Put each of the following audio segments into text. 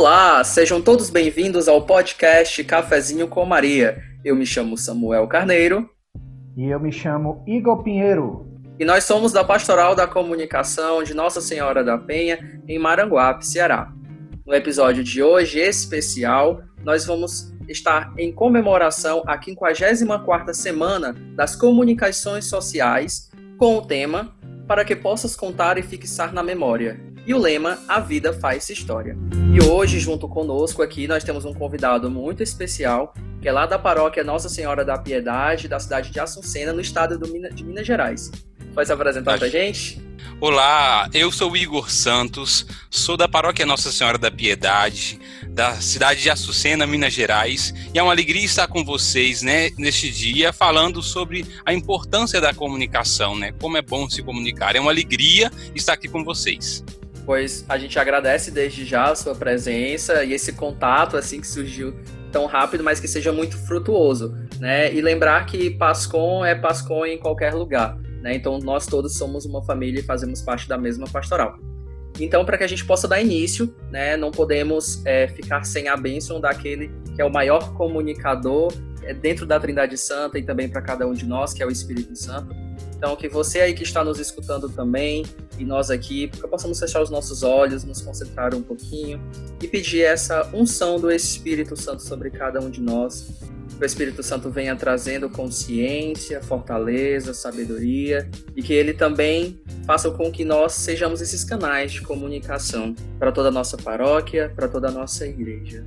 Olá, sejam todos bem-vindos ao podcast Cafezinho com Maria. Eu me chamo Samuel Carneiro. E eu me chamo Igor Pinheiro. E nós somos da Pastoral da Comunicação de Nossa Senhora da Penha, em Maranguape, Ceará. No episódio de hoje especial, nós vamos estar em comemoração à 54ª Semana das Comunicações Sociais, com o tema Para que possas contar e fixar na memória, e o lema A Vida Faz História. E hoje, junto conosco aqui, nós temos um convidado muito especial, que é lá da paróquia Nossa Senhora da Piedade, da cidade de Assuncena, no estado de Minas Gerais. Pode se apresentar para a gente? Olá, eu sou Igor Santos, sou da paróquia Nossa Senhora da Piedade, da cidade de Açucena, Minas Gerais, e é uma alegria estar com vocês né, neste dia falando sobre a importância da comunicação, né? Como é bom se comunicar. É uma alegria estar aqui com vocês pois a gente agradece desde já a sua presença e esse contato assim que surgiu tão rápido, mas que seja muito frutuoso, né? E lembrar que Pascom é Pascom em qualquer lugar, né? Então nós todos somos uma família e fazemos parte da mesma pastoral. Então, para que a gente possa dar início, né, não podemos é, ficar sem a bênção daquele que é o maior comunicador é, dentro da Trindade Santa e também para cada um de nós, que é o Espírito Santo. Então, que você aí que está nos escutando também, e nós aqui, que possamos fechar os nossos olhos, nos concentrar um pouquinho e pedir essa unção do Espírito Santo sobre cada um de nós. Que o Espírito Santo venha trazendo consciência, fortaleza, sabedoria e que ele também faça com que nós sejamos esses canais de comunicação para toda a nossa paróquia, para toda a nossa igreja.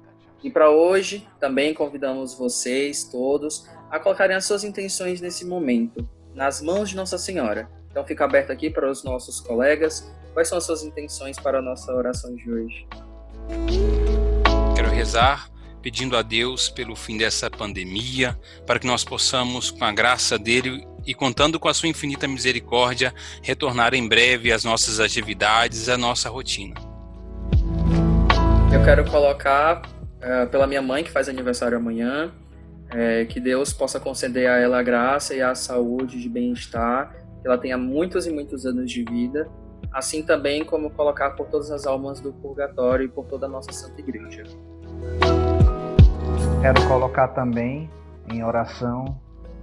E para hoje, também convidamos vocês todos a colocarem as suas intenções nesse momento nas mãos de Nossa Senhora. Então fica aberto aqui para os nossos colegas. Quais são as suas intenções para a nossa oração de hoje? Quero rezar pedindo a Deus pelo fim dessa pandemia, para que nós possamos, com a graça dele e contando com a sua infinita misericórdia, retornar em breve às nossas atividades, à nossa rotina. Eu quero colocar uh, pela minha mãe, que faz aniversário amanhã, é, que Deus possa conceder a ela a graça e a saúde de bem-estar, que ela tenha muitos e muitos anos de vida, assim também como colocar por todas as almas do purgatório e por toda a nossa Santa Igreja. Quero colocar também em oração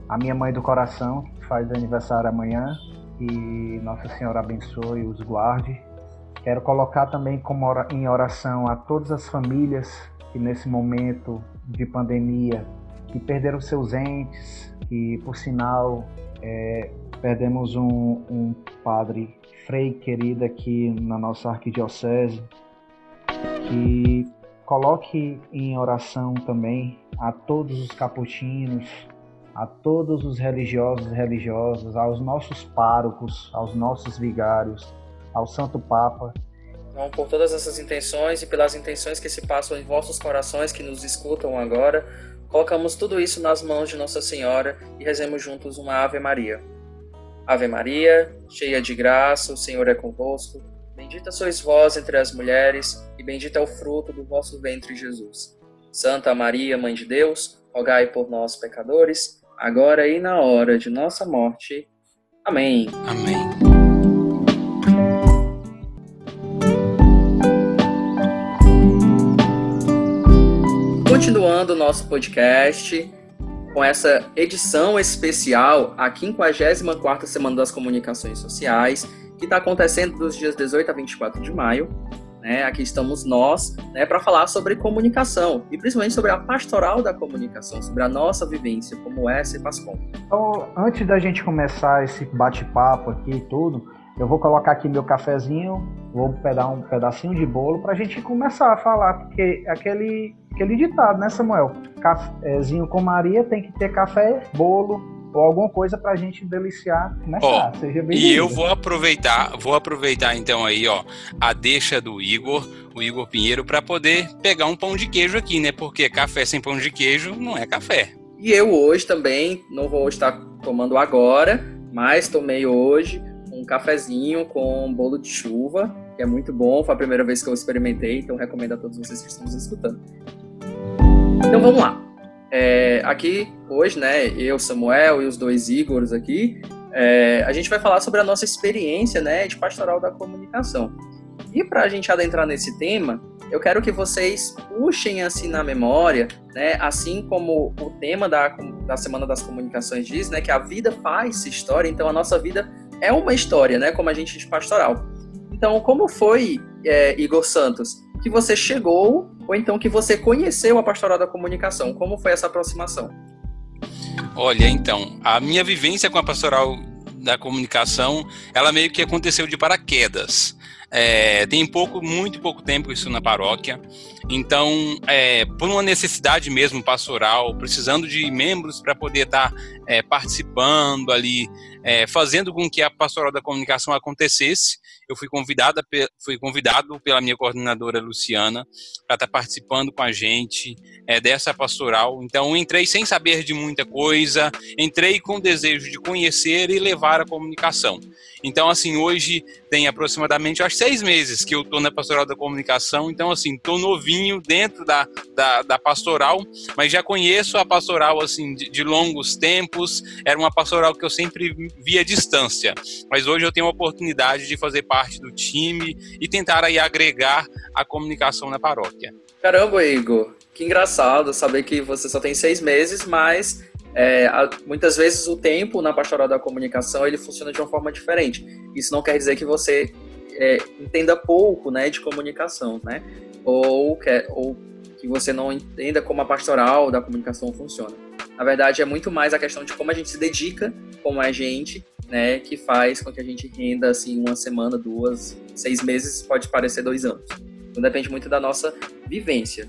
a minha mãe do coração, que faz aniversário amanhã, e Nossa Senhora abençoe e os guarde. Quero colocar também como em oração a todas as famílias que nesse momento de pandemia que perderam seus entes, que por sinal é, perdemos um, um padre Frei querido aqui na nossa arquidiocese, que coloque em oração também a todos os capuchinos, a todos os religiosos e religiosas, aos nossos párocos, aos nossos vigários, ao Santo Papa. Então, por todas essas intenções e pelas intenções que se passam em vossos corações que nos escutam agora, Colocamos tudo isso nas mãos de Nossa Senhora e rezemos juntos uma Ave Maria. Ave Maria, cheia de graça, o Senhor é convosco. Bendita sois vós entre as mulheres, e bendito é o fruto do vosso ventre, Jesus. Santa Maria, Mãe de Deus, rogai por nós, pecadores, agora e na hora de nossa morte. Amém. Amém. Continuando o nosso podcast com essa edição especial, a 54ª Semana das Comunicações Sociais, que está acontecendo dos dias 18 a 24 de maio. Né? Aqui estamos nós né, para falar sobre comunicação e principalmente sobre a pastoral da comunicação, sobre a nossa vivência, como é ser Pascom. Então, antes da gente começar esse bate-papo aqui e tudo, eu vou colocar aqui meu cafezinho, vou pegar um pedacinho de bolo para a gente começar a falar, porque aquele, aquele ditado, né, Samuel? Cafézinho com Maria tem que ter café, bolo, ou alguma coisa para a gente deliciar, começar. Oh, Seja bem E eu vou aproveitar, vou aproveitar então aí, ó, a deixa do Igor, o Igor Pinheiro, para poder pegar um pão de queijo aqui, né? Porque café sem pão de queijo não é café. E eu hoje também, não vou estar tomando agora, mas tomei hoje um cafezinho com bolo de chuva, que é muito bom, foi a primeira vez que eu experimentei, então recomendo a todos vocês que estão nos escutando. Então vamos lá. É, aqui hoje, né, eu, Samuel e os dois Igors aqui, é, a gente vai falar sobre a nossa experiência, né, de pastoral da comunicação. E para a gente adentrar nesse tema, eu quero que vocês puxem assim na memória, né, assim como o tema da, da Semana das Comunicações diz, né, que a vida faz história, então a nossa vida é uma história, né, como a gente de pastoral. Então, como foi, é, Igor Santos, que você chegou, ou então que você conheceu a pastoral da comunicação? Como foi essa aproximação? Olha, então, a minha vivência com a pastoral da comunicação, ela meio que aconteceu de paraquedas. É, tem pouco, muito pouco tempo isso na paróquia. Então, é, por uma necessidade mesmo pastoral, precisando de membros para poder estar tá, é, participando ali, é, fazendo com que a pastoral da comunicação acontecesse, eu fui convidada, fui convidado pela minha coordenadora Luciana para estar tá participando com a gente é, dessa pastoral. Então, entrei sem saber de muita coisa, entrei com o desejo de conhecer e levar a comunicação. Então, assim, hoje tem aproximadamente, acho, seis meses que eu estou na pastoral da comunicação. Então, assim, estou novinho dentro da, da, da, pastoral, mas já conheço a pastoral, assim, de, de, longos tempos. Era uma pastoral que eu sempre via distância. Mas hoje eu tenho a oportunidade de fazer parte do time e tentar aí agregar a comunicação na paróquia. Caramba, Igor, que engraçado saber que você só tem seis meses, mas é, muitas vezes o tempo na pastoral da comunicação ele funciona de uma forma diferente. Isso não quer dizer que você é, entenda pouco, né, de comunicação, né, ou, ou que você não entenda como a pastoral da comunicação funciona. Na verdade, é muito mais a questão de como a gente se dedica como a gente, né, que faz com que a gente renda assim uma semana, duas, seis meses, pode parecer dois anos. Então depende muito da nossa vivência.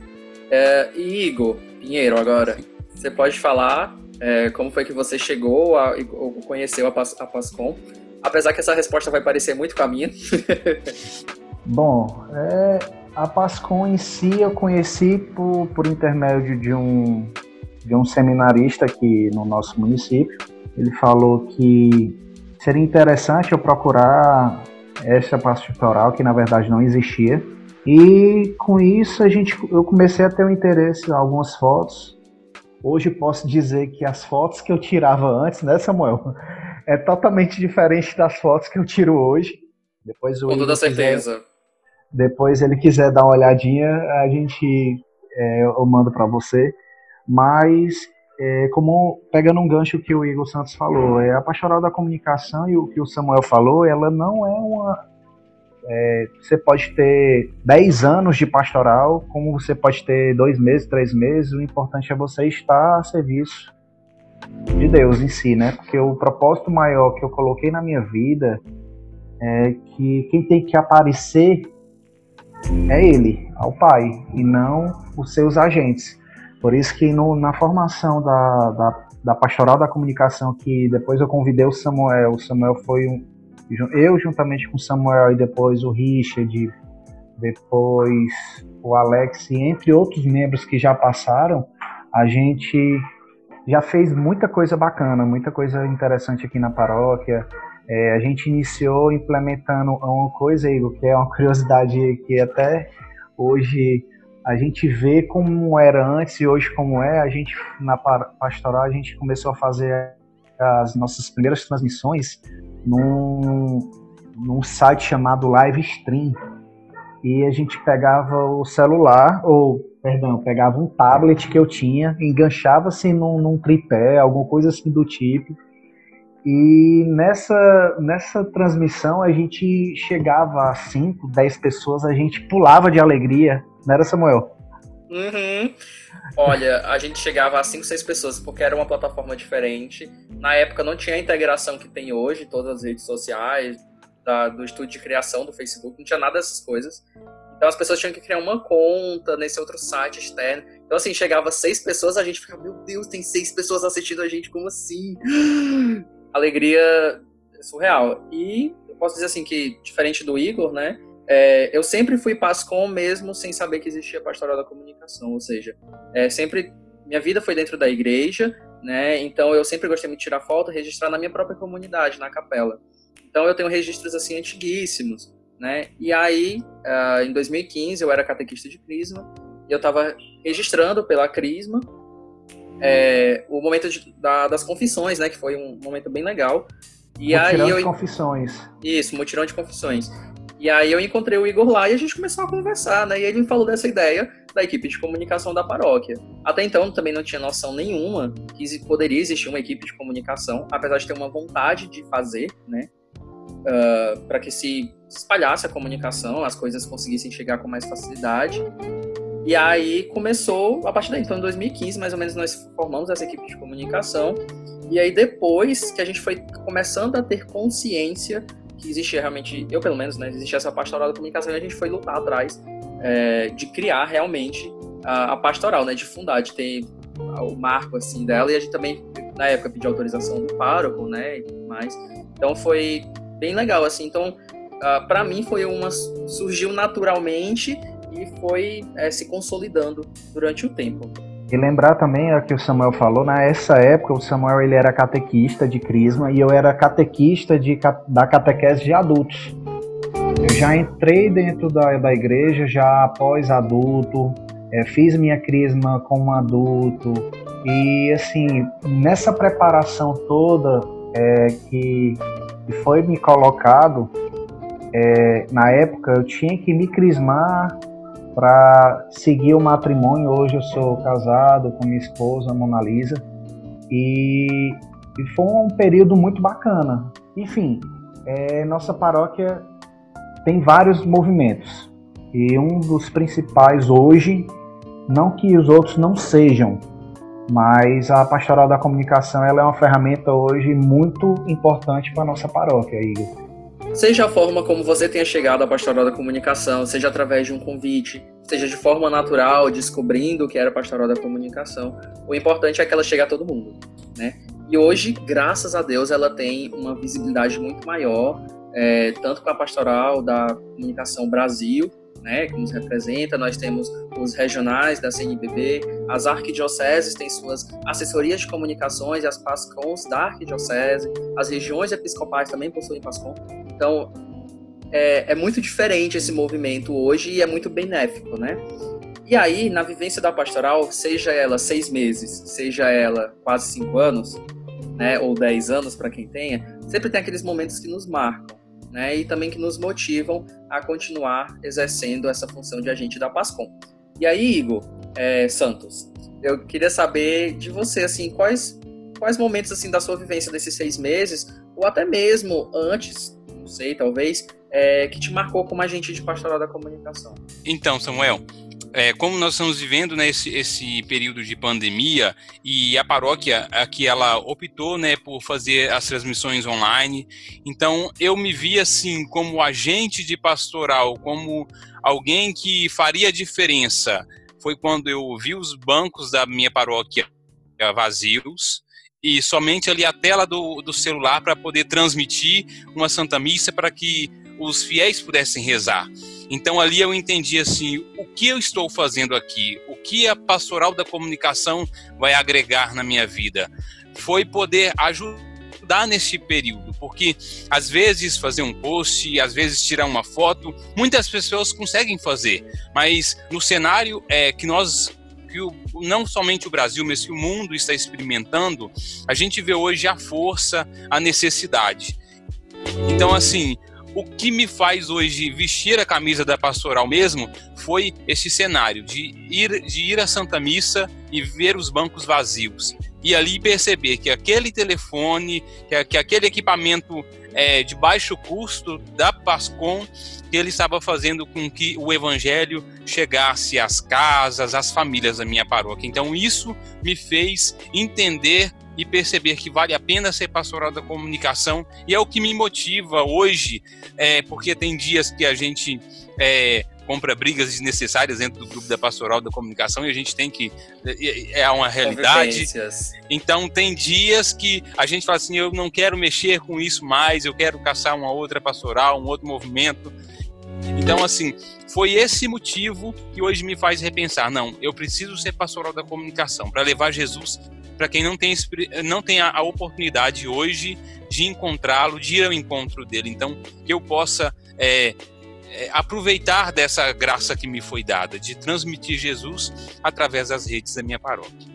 É, e Igor Pinheiro, agora, você pode falar é, como foi que você chegou a, ou conheceu a, Pas, a Pascom? Apesar que essa resposta vai parecer muito com a minha. Bom, é, a Pascom em si eu conheci por, por intermédio de um, de um seminarista aqui no nosso município. Ele falou que seria interessante eu procurar essa pastoral, que na verdade não existia. E com isso a gente, eu comecei a ter um interesse em algumas fotos Hoje posso dizer que as fotos que eu tirava antes, né, Samuel? É totalmente diferente das fotos que eu tiro hoje. Depois o Com toda certeza. Quiser, depois ele quiser dar uma olhadinha, a gente é, eu mando para você. Mas é, como pegando um gancho que o Igor Santos falou, é a pastoral da comunicação e o que o Samuel falou, ela não é uma é, você pode ter 10 anos de pastoral, como você pode ter dois meses, três meses. O importante é você estar a serviço de Deus em si, né? Porque o propósito maior que eu coloquei na minha vida é que quem tem que aparecer é Ele, ao Pai, e não os seus agentes. Por isso que no, na formação da, da, da pastoral da comunicação, que depois eu convidei o Samuel, o Samuel foi um, eu juntamente com o Samuel e depois o Richard, depois o Alex, e entre outros membros que já passaram, a gente já fez muita coisa bacana, muita coisa interessante aqui na paróquia. É, a gente iniciou implementando uma coisa, Igor, que é uma curiosidade que até hoje a gente vê como era antes e hoje como é. A gente, na pastoral, a gente começou a fazer as nossas primeiras transmissões num, num site chamado Live Stream. E a gente pegava o celular, ou, perdão, pegava um tablet que eu tinha, enganchava assim num, num tripé, alguma coisa assim do tipo. E nessa, nessa transmissão a gente chegava a 5, 10 pessoas, a gente pulava de alegria, não era, Samuel? Uhum. Olha, a gente chegava a 5, 6 pessoas porque era uma plataforma diferente. Na época não tinha a integração que tem hoje, todas as redes sociais, da, do estúdio de criação do Facebook, não tinha nada dessas coisas. Então as pessoas tinham que criar uma conta nesse outro site externo. Então, assim, chegava seis pessoas, a gente ficava, meu Deus, tem seis pessoas assistindo a gente, como assim? Alegria surreal. E eu posso dizer assim que, diferente do Igor, né? É, eu sempre fui Pascom mesmo sem saber que existia pastoral da comunicação, ou seja, é, sempre minha vida foi dentro da igreja, né? Então eu sempre gostei muito de tirar foto, registrar na minha própria comunidade, na capela. Então eu tenho registros assim antiguíssimos, né? E aí, uh, em 2015 eu era catequista de Crisma e eu estava registrando pela Crisma é, o momento de, da, das confissões, né? Que foi um momento bem legal. E mutirão aí eu... de confissões. Isso, mutirão de confissões. E aí eu encontrei o Igor lá e a gente começou a conversar, né? E ele me falou dessa ideia da equipe de comunicação da paróquia. Até então também não tinha noção nenhuma que poderia existir uma equipe de comunicação, apesar de ter uma vontade de fazer, né? Uh, ah, para que se espalhasse a comunicação, as coisas conseguissem chegar com mais facilidade. E aí começou, a partir daí, então em 2015, mais ou menos, nós formamos essa equipe de comunicação. E aí depois que a gente foi começando a ter consciência que existia realmente, eu pelo menos, né, existia essa pastoral da comunicação e a gente foi lutar atrás é, de criar realmente a, a, pastoral, né, de fundar, de ter o marco assim dela e a gente também na época pediu autorização do pároco, né, e tudo mais. Então foi bem legal assim. Então, uh, ah, para mim foi uma surgiu naturalmente e foi é, se consolidando durante o tempo. E lembrar também o que o Samuel falou, nessa época o Samuel ele era catequista de Crisma e eu era catequista de, da catequese de adultos. Eu já entrei dentro da, da igreja já após adulto, é, fiz minha Crisma como adulto e assim, nessa preparação toda é, que, que foi me colocado, é, na época eu tinha que me crismar para seguir o matrimônio. Hoje eu sou casado com minha esposa, Mona Lisa, e, e foi um período muito bacana. Enfim, é, nossa paróquia tem vários movimentos e um dos principais hoje, não que os outros não sejam, mas a pastoral da comunicação ela é uma ferramenta hoje muito importante para nossa paróquia, Igor. Seja a forma como você tenha chegado à pastoral da comunicação, seja através de um convite, seja de forma natural, descobrindo o que era pastoral da comunicação, o importante é que ela chegue a todo mundo, né? E hoje, graças a Deus, ela tem uma visibilidade muito maior, é, tanto com a pastoral da comunicação Brasil, né, que nos representa, nós temos os regionais da CNBB, as arquidioceses têm suas assessorias de comunicações e as PASCONs da arquidiocese, as regiões episcopais também possuem PASCON. Então, é, é muito diferente esse movimento hoje e é muito benéfico, né? E aí, na vivência da pastoral, seja ela seis meses, seja ela quase cinco anos, né, ou dez anos para quem tenha, sempre tem aqueles momentos que nos marcam né, e também que nos motivam a continuar exercendo essa função de agente da PASCOM. E aí, Igor é, Santos, eu queria saber de você, assim, quais, quais momentos assim da sua vivência desses seis meses, ou até mesmo antes, sei, talvez, é, que te marcou como agente de pastoral da comunicação? Então, Samuel, é, como nós estamos vivendo né, esse, esse, período de pandemia e a paróquia aqui ela optou né, por fazer as transmissões online, então eu me vi assim como agente de pastoral, como alguém que faria diferença. Foi quando eu vi os bancos da minha paróquia vazios e somente ali a tela do, do celular para poder transmitir uma Santa Missa para que os fiéis pudessem rezar. Então ali eu entendi assim, o que eu estou fazendo aqui? O que a pastoral da comunicação vai agregar na minha vida? Foi poder ajudar nesse período, porque às vezes fazer um post, às vezes tirar uma foto, muitas pessoas conseguem fazer, mas no cenário é que nós que o, não somente o Brasil, mas que o mundo está experimentando, a gente vê hoje a força, a necessidade. Então, assim, o que me faz hoje vestir a camisa da pastoral mesmo foi esse cenário de ir, de ir à Santa Missa e ver os bancos vazios. E ali perceber que aquele telefone, que, que aquele equipamento é, de baixo custo da Pascom, que ele estava fazendo com que o evangelho chegasse às casas, às famílias da minha paróquia. Então isso me fez entender e perceber que vale a pena ser pastoral da comunicação e é o que me motiva hoje, é, porque tem dias que a gente é, compra brigas desnecessárias dentro do grupo da pastoral da comunicação e a gente tem que é, é uma realidade. Então tem dias que a gente fala assim, eu não quero mexer com isso mais, eu quero caçar uma outra pastoral, um outro movimento. Então assim, foi esse motivo que hoje me faz repensar, não, eu preciso ser pastoral da comunicação para levar Jesus para quem não tem, não tem a, a oportunidade hoje de encontrá-lo, de ir ao encontro dele. Então, que eu possa é, é, aproveitar dessa graça que me foi dada, de transmitir Jesus através das redes da minha paróquia.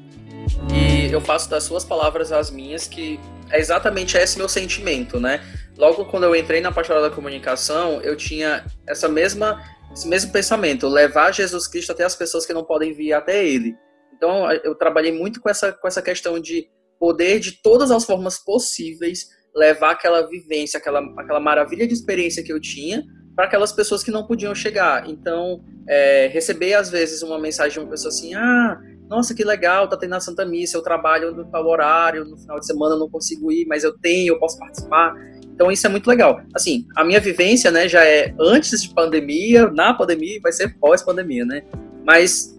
E eu faço das suas palavras as minhas, que é exatamente esse meu sentimento, né? Logo quando eu entrei na pastoral da comunicação, eu tinha essa mesma, esse mesmo pensamento, levar Jesus Cristo até as pessoas que não podem vir até Ele. Então, eu trabalhei muito com essa, com essa questão de poder, de todas as formas possíveis, levar aquela vivência, aquela, aquela maravilha de experiência que eu tinha para aquelas pessoas que não podiam chegar. Então, é, receber às vezes uma mensagem de uma pessoa assim: ah, nossa, que legal, tá tendo a Santa Missa, eu trabalho no tal horário, no final de semana não consigo ir, mas eu tenho, eu posso participar. Então isso é muito legal. Assim, a minha vivência, né, já é antes de pandemia, na pandemia, vai ser pós-pandemia, né? Mas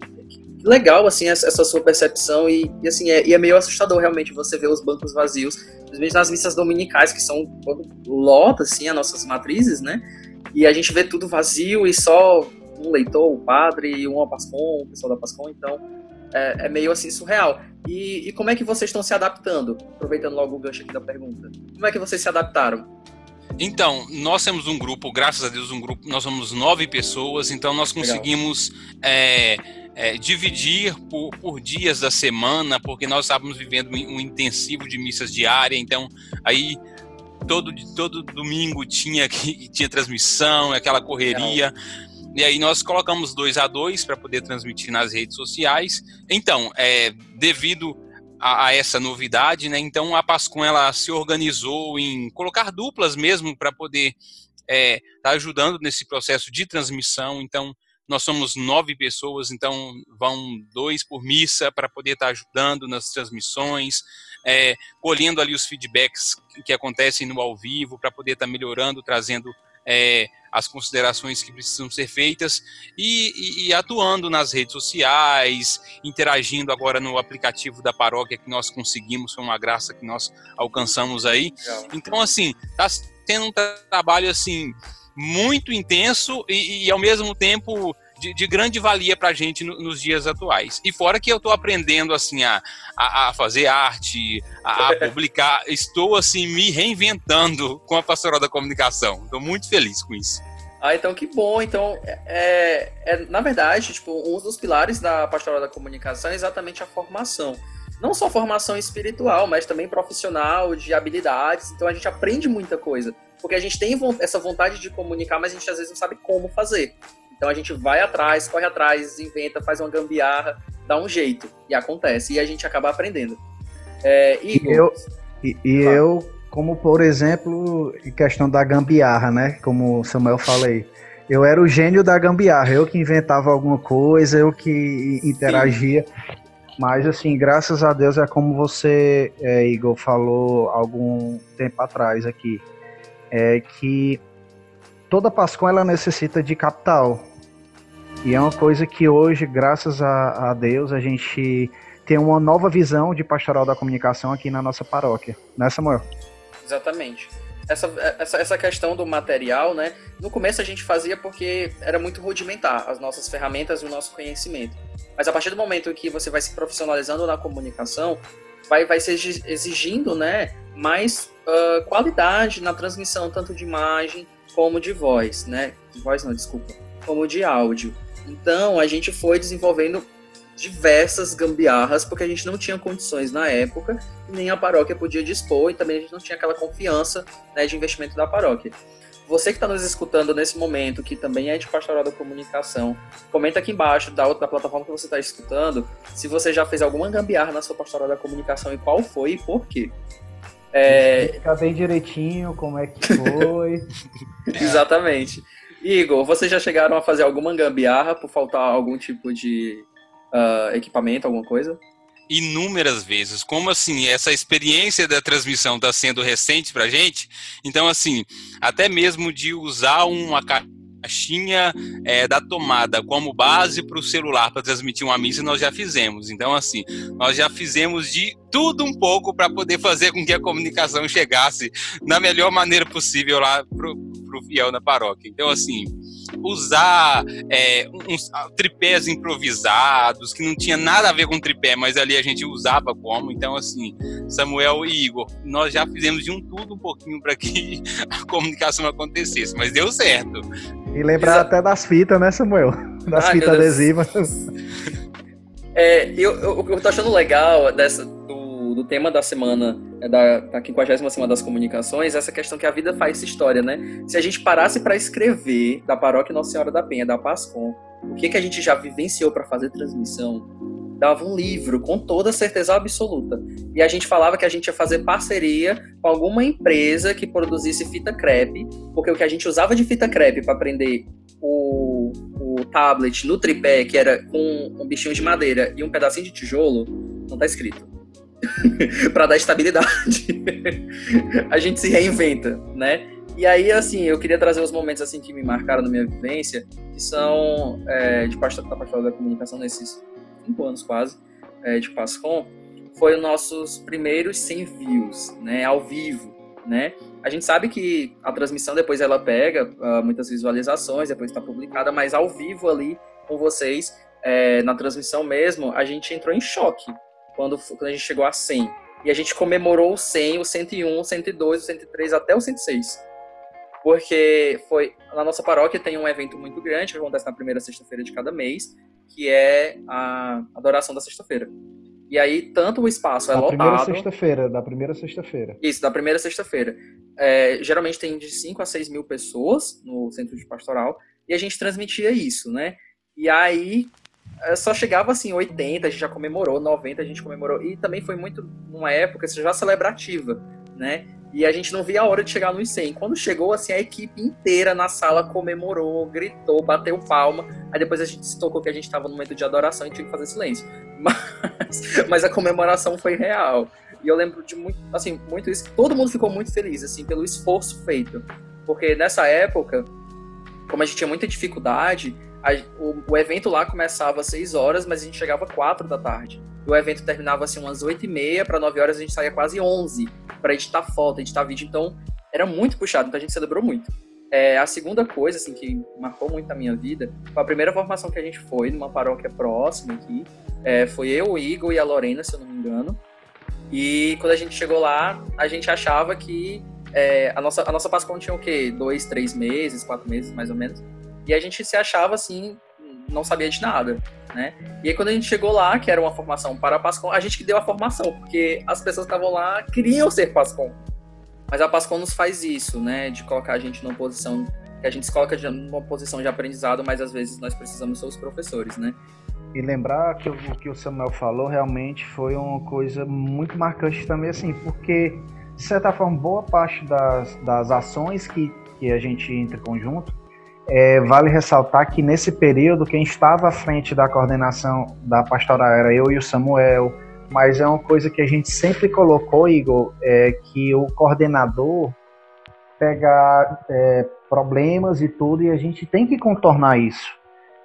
legal, assim, essa, sua percepção e, e assim, é, e é meio assustador realmente você ver os bancos vazios, principalmente nas missas dominicais, que são lota, assim, as nossas matrizes, né? E a gente vê tudo vazio e só um leitor, o padre e uma Pascom, o pessoal da Pascom, então é, é, meio assim surreal. E, e como é que vocês estão se adaptando? Aproveitando logo o gancho aqui da pergunta. Como é que vocês se adaptaram? Então, nós temos um grupo, graças a Deus, um grupo, nós somos nove pessoas, então nós conseguimos é, é, dividir por, por, dias da semana, porque nós estávamos vivendo um intensivo de missas diárias, então aí todo, todo domingo tinha, tinha transmissão, aquela correria. E aí nós colocamos dois a dois para poder transmitir nas redes sociais. Então, é, devido a, a, essa novidade, né? Então a Pascom ela se organizou em colocar duplas mesmo para poder estar é, tá ajudando nesse processo de transmissão. Então nós somos nove pessoas, então vão dois por missa para poder estar tá ajudando nas transmissões, é, colhendo ali os feedbacks que acontecem no ao vivo para poder estar tá melhorando, trazendo é, as considerações que precisam ser feitas e, e, e, atuando nas redes sociais, interagindo agora no aplicativo da paróquia que nós conseguimos, foi uma graça que nós alcançamos aí. Então, assim, está tendo um trabalho assim muito intenso e, e ao mesmo tempo de, de grande valia para a gente no, nos dias atuais. E fora que eu estou aprendendo assim a, a, a, fazer arte, a, a publicar, estou assim me reinventando com a pastoral da comunicação. Estou muito feliz com isso. Ah, então que bom. Então, é, é, na verdade, tipo, um dos pilares da pastoral da comunicação é exatamente a formação. Não só formação espiritual, mas também profissional, de habilidades. Então a gente aprende muita coisa. Porque a gente tem essa vontade de comunicar, mas a gente às vezes não sabe como fazer. Então a gente vai atrás, corre atrás, inventa, faz uma gambiarra, dá um jeito. E acontece. E a gente acaba aprendendo. É, Igor, eu, e, e eu, como por exemplo, em questão da gambiarra, né? Como o Samuel falei. Eu era o gênio da gambiarra, eu que inventava alguma coisa, eu que interagia. Sim. Mas, assim, graças a Deus é como você, é, Igor, falou algum tempo atrás aqui. É que toda Pascom ela necessita de capital. E é uma coisa que hoje, graças a, a Deus, a gente tem uma nova visão de pastoral da comunicação aqui na nossa paróquia. Né, Samuel? Exatamente. Essa, essa, essa questão do material, né? No começo a gente fazia porque era muito rudimentar as nossas ferramentas e o nosso conhecimento. Mas a partir do momento que você vai se profissionalizando na comunicação, vai, vai se exigindo né, mais uh, qualidade na transmissão, tanto de imagem como de voz, né? De voz não, desculpa. Como de áudio. Então a gente foi desenvolvendo diversas gambiarras, porque a gente não tinha condições na época, nem a paróquia podia dispor, e também a gente não tinha aquela confiança né, de investimento da paróquia. Você que está nos escutando nesse momento, que também é de pastoral da comunicação, comenta aqui embaixo da outra plataforma que você está escutando, se você já fez alguma gambiarra na sua pastoral da comunicação e qual foi e por quê. É... Ficar bem direitinho como é que foi. Exatamente. Igor, vocês já chegaram a fazer alguma gambiarra por faltar algum tipo de uh, equipamento, alguma coisa? inúmeras vezes. Como assim, essa experiência da transmissão está sendo recente para gente, então assim, até mesmo de usar uma caixinha é, da tomada como base para o celular para transmitir uma missa, nós já fizemos. Então, assim, nós já fizemos de tudo um pouco para poder fazer com que a comunicação chegasse na melhor maneira possível lá para o fiel na paróquia. Então, assim, usar é, uns tripés improvisados, que não tinha nada a ver com tripé, mas ali a gente usava como. Então, assim, Samuel e Igor, nós já fizemos de um tudo um pouquinho para que a comunicação acontecesse, mas deu certo. E lembrar até das fitas, né, Samuel? Das fitas adesivas. É, eu, eu, eu tô achando legal dessa, do tema da semana, é da, da 50 Semana das Comunicações, essa questão que a vida faz história, né? Se a gente parasse para escrever da paróquia Nossa Senhora da Penha, da Pascom, o que, que a gente já vivenciou para fazer transmissão, dava um livro com toda certeza absoluta. E a gente falava que a gente ia fazer parceria com alguma empresa que produzisse fita crepe, porque o que a gente usava de fita crepe para prender o, o tablet no tripé, que era com um bichinho de madeira e um pedacinho de tijolo, não tá escrito. para dar estabilidade. a gente se reinventa, né? E aí, assim, eu queria trazer os momentos assim que me marcaram na minha vivência, que são é, de pastor, da pastoral da comunicação nesses cinco anos quase, é, de Pascom, foi os nossos primeiros 100 views, né, ao vivo, né? A gente sabe que a transmissão depois ela pega uh, muitas visualizações, depois está publicada, mas ao vivo ali com vocês, é, na transmissão mesmo, a gente entrou em choque, quando, quando a gente chegou a 100. E a gente comemorou o 100, o 101, o 102, o 103 até o 106. Porque foi na nossa paróquia tem um evento muito grande que acontece na primeira sexta-feira de cada mês, que é a adoração da sexta-feira. E aí, tanto o espaço é da lotado. Da primeira sexta-feira, da primeira sexta-feira. Isso, da primeira sexta-feira. É, geralmente tem de 5 a 6 mil pessoas no centro de pastoral, e a gente transmitia isso, né? E aí, é, só chegava assim, 80, a gente já comemorou, 90 a gente comemorou. E também foi muito numa época já celebrativa, né? E a gente não via a hora de chegar nos 100. Quando chegou, assim, a equipe inteira na sala comemorou, gritou, bateu palma. Aí depois a gente se tocou que a gente estava no momento de adoração e tinha que fazer silêncio. Mas, mas a comemoração foi real. E eu lembro de muito, assim, muito isso. Todo mundo ficou muito feliz, assim, pelo esforço feito. Porque nessa época, como a gente tinha muita dificuldade, a, o, o, evento lá começava às 6 horas, mas a gente chegava às 4 da tarde. E o evento terminava assim umas 8 e meia, para 9 horas a gente saía quase 11 para editar foto, editar vídeo. Então era muito puxado, então a gente celebrou muito. É, a segunda coisa assim que marcou muito a minha vida foi a primeira formação que a gente foi numa paróquia próxima aqui. É, foi eu, o Igor e a Lorena, se eu não me engano. E quando a gente chegou lá, a gente achava que é, a nossa, a nossa Pascom tinha o quê? Dois, três meses, quatro meses, mais ou menos. E a gente se achava assim, não sabia de nada, né? E aí quando a gente chegou lá, que era uma formação para a Pascom, a gente que deu a formação, porque as pessoas que estavam lá queriam ser Pascom. Mas a Pascom nos faz isso, né? De colocar a gente numa posição que a gente se coloca numa posição de aprendizado, mas às vezes nós precisamos ser os professores, né? E lembrar que o que o Samuel falou realmente foi uma coisa muito marcante também, assim, porque, de certa forma, boa parte das, das ações que, que a gente entra em conjunto é, vale ressaltar que nesse período quem estava à frente da coordenação da pastoral era eu e o Samuel, mas é uma coisa que a gente sempre colocou, Igor, é que o coordenador pega é, problemas e tudo e a gente tem que contornar isso.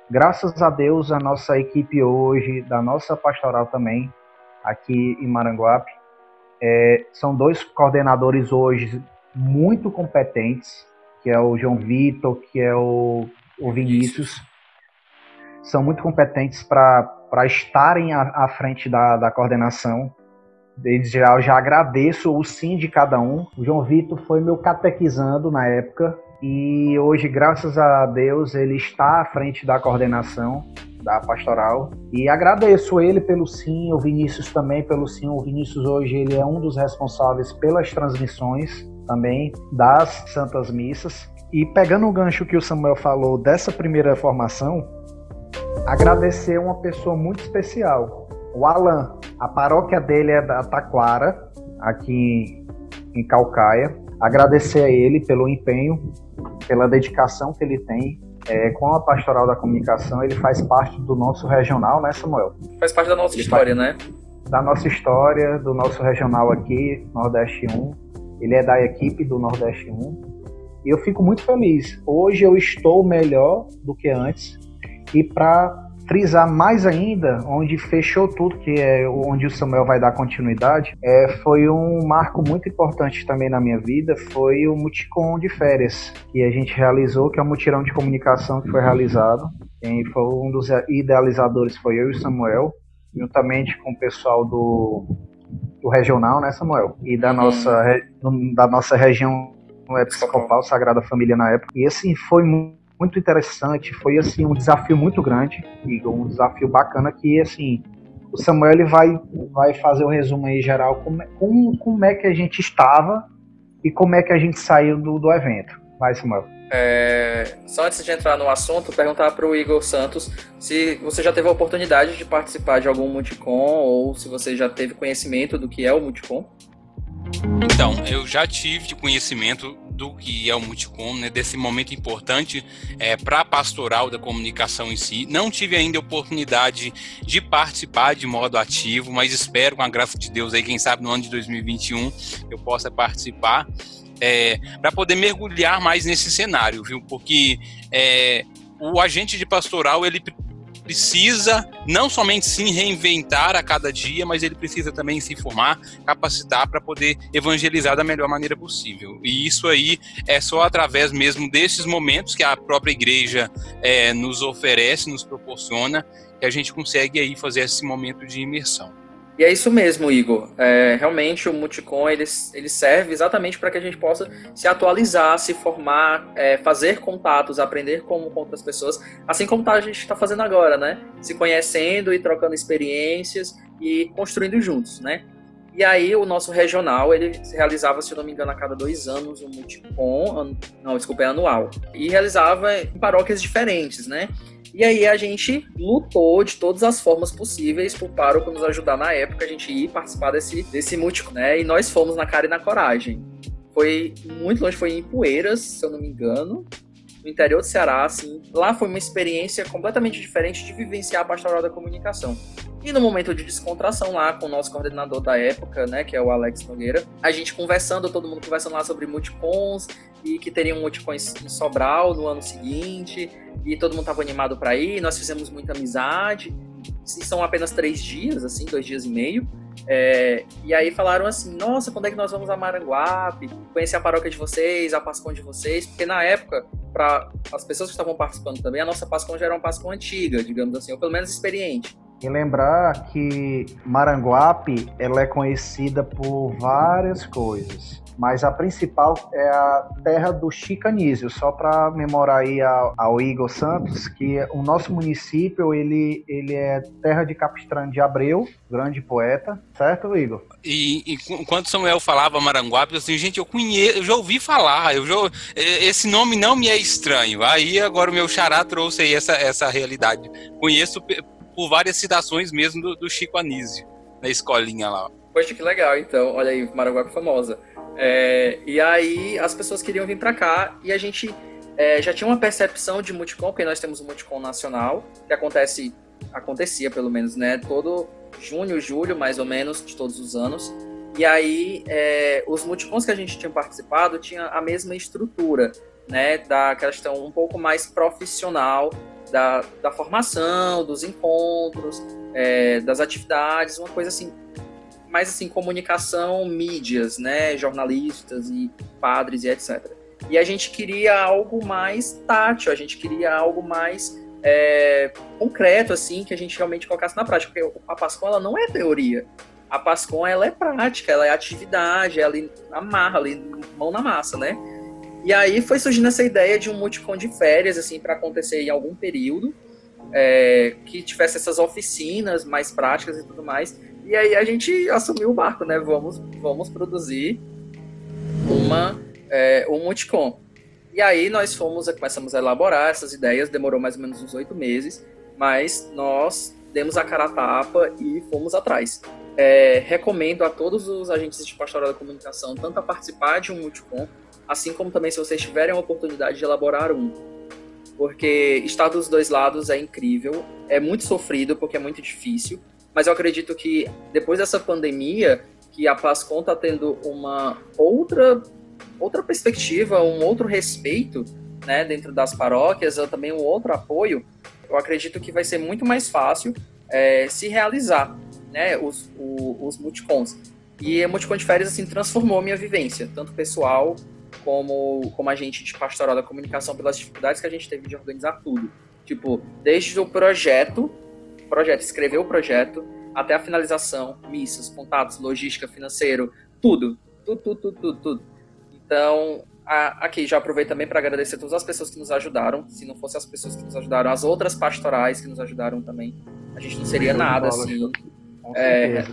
Graças a Deus, a nossa equipe hoje, da nossa pastoral também, aqui em Maranguape, é, são dois coordenadores hoje muito competentes, que é o João Vitor, que é o, o Vinícius, são muito competentes para estarem à, à frente da, da coordenação. Desde já, eu já agradeço o sim de cada um. O João Vitor foi meu catequizando na época e hoje, graças a Deus, ele está à frente da coordenação da pastoral e agradeço ele pelo sim, o Vinícius também pelo sim. O Vinícius hoje ele é um dos responsáveis pelas transmissões também das Santas Missas. E pegando o gancho que o Samuel falou dessa primeira formação, agradecer uma pessoa muito especial, o Alan. A paróquia dele é da Taquara, aqui em Calcaia. Agradecer a ele pelo empenho, pela dedicação que ele tem é, com a Pastoral da Comunicação. Ele faz parte do nosso regional, né, Samuel? Faz parte da nossa ele história, né? Da nossa história, do nosso regional aqui, Nordeste 1. Ele é da equipe do Nordeste 1 E eu fico muito feliz. Hoje eu estou melhor do que antes. E para frisar mais ainda, onde fechou tudo, que é onde o Samuel vai dar continuidade, é, foi um marco muito importante também na minha vida, foi o Muticom de férias, que a gente realizou, que é um mutirão de comunicação que foi realizado. E foi um dos idealizadores foi eu e o Samuel, juntamente com o pessoal do, do regional, né, Samuel? E da, uhum. nossa, da nossa região episcopal, Sagrada Família na época. E assim, foi muito interessante, foi assim um desafio muito grande, Igor, um desafio bacana que assim, o Samuel ele vai, vai fazer o um resumo aí geral como, como, como é que a gente estava e como é que a gente saiu do, do evento. Vai, Samuel. É, só antes de entrar no assunto, perguntar para o Igor Santos se você já teve a oportunidade de participar de algum Multicom ou se você já teve conhecimento do que é o Multicom. Então, eu já tive conhecimento do que é o Multicom, né, desse momento importante é, para a pastoral da comunicação em si. Não tive ainda oportunidade de participar de modo ativo, mas espero, com a graça de Deus, aí, quem sabe no ano de 2021 eu possa participar é, para poder mergulhar mais nesse cenário, viu? Porque é, o agente de pastoral ele precisa não somente se reinventar a cada dia, mas ele precisa também se formar, capacitar para poder evangelizar da melhor maneira possível. E isso aí é só através mesmo desses momentos que a própria igreja é, nos oferece, nos proporciona, que a gente consegue aí fazer esse momento de imersão. E é isso mesmo, Igor. É, realmente o Multicom ele, ele serve exatamente para que a gente possa se atualizar, se formar, é, fazer contatos, aprender como com outras pessoas, assim como tá, a gente está fazendo agora, né? Se conhecendo e trocando experiências e construindo juntos, né? E aí o nosso regional, ele realizava, se não me engano, a cada dois anos um Multicom, não, desculpa, é anual. E realizava em paróquias diferentes, né? E aí a gente lutou de todas as formas possíveis pro pároco nos ajudar na época, a gente ir participar desse, desse múltiplo, né? E nós fomos na cara e na coragem. Foi muito longe, foi em Poeiras, se eu não me engano, no interior do Ceará, assim. Lá foi uma experiência completamente diferente de vivenciar a pastoral da comunicação. E no momento de descontração lá com o nosso coordenador da época, né, que é o Alex Nogueira, a gente conversando, todo mundo conversando lá sobre multicons e que teria um multicon em Sobral no ano seguinte, e todo mundo tava animado para ir, nós fizemos muita amizade. São apenas três dias, assim, dois dias e meio. É, e aí falaram assim: nossa, quando é que nós vamos a Maranguape? Conhecer a paróquia de vocês, a Pascom de vocês? Porque na época, para as pessoas que estavam participando também, a nossa Pascom já era uma Pascom antiga, digamos assim, ou pelo menos experiente. E lembrar que Maranguape ela é conhecida por várias coisas mas a principal é a terra do Chicanísio. Só para memorar aí ao, ao, Igor Santos, que o nosso município ele, ele é terra de Capistrano de Abreu, grande poeta, certo, Igor? E, enquanto Samuel falava Maranguape, assim, gente, eu conheço, eu já ouvi falar, eu já, esse nome não me é estranho. Aí agora o meu xará trouxe aí essa, essa realidade. Conheço por várias citações mesmo do, do Chico Anísio, na escolinha lá. Poxa, que legal, então. Olha aí, Maranguape famosa. É, e aí as pessoas queriam vir para cá e a gente é, já tinha uma percepção de multicom, porque nós temos o multicom nacional, que acontece, acontecia pelo menos, né, todo junho, julho, mais ou menos, de todos os anos. E aí é, os multicons que a gente tinha participado tinha a mesma estrutura, né, da questão um pouco mais profissional da, da formação, dos encontros, é, das atividades, uma coisa assim mais assim, comunicação, mídias, né, jornalistas e padres e etc. E a gente queria algo mais tátil, a gente queria algo mais é, concreto, assim, que a gente realmente colocasse na prática, porque a Pascom, ela não é teoria. A Pascom, ela é prática, ela é atividade, ela amarra ali, mão na massa, né? E aí foi surgindo essa ideia de um multicom de férias, assim, para acontecer em algum período, é, que tivesse essas oficinas mais práticas e tudo mais. E aí a gente assumiu o barco, né? Vamos, vamos produzir uma, é, um multicom. E aí nós fomos, começamos a elaborar essas ideias, demorou mais ou menos uns oito meses, mas nós demos a cara a tapa e fomos atrás. É, recomendo a todos os agentes de pastoral da comunicação tanto a participar de um multicom, assim como também se vocês tiverem a oportunidade de elaborar um. Porque estar dos dois lados é incrível, é muito sofrido porque é muito difícil, mas eu acredito que depois dessa pandemia, que a Pascom está tendo uma outra outra perspectiva, um outro respeito né, dentro das paróquias, também um outro apoio, eu acredito que vai ser muito mais fácil é, se realizar né, os, os multicons. E a Multicon de Férias assim, transformou a minha vivência, tanto pessoal como, como agente de pastoral da comunicação, pelas dificuldades que a gente teve de organizar tudo. Tipo, desde o projeto, projeto, escrever o projeto, até a finalização, missas, contatos, logística, financeiro, tudo. Tudo, tudo, tudo, tudo, tudo. Então, a, aqui já aproveito também para agradecer a todas as pessoas que nos ajudaram. Se não fossem as pessoas que nos ajudaram, as outras pastorais que nos ajudaram também, a gente não seria nada assim. É,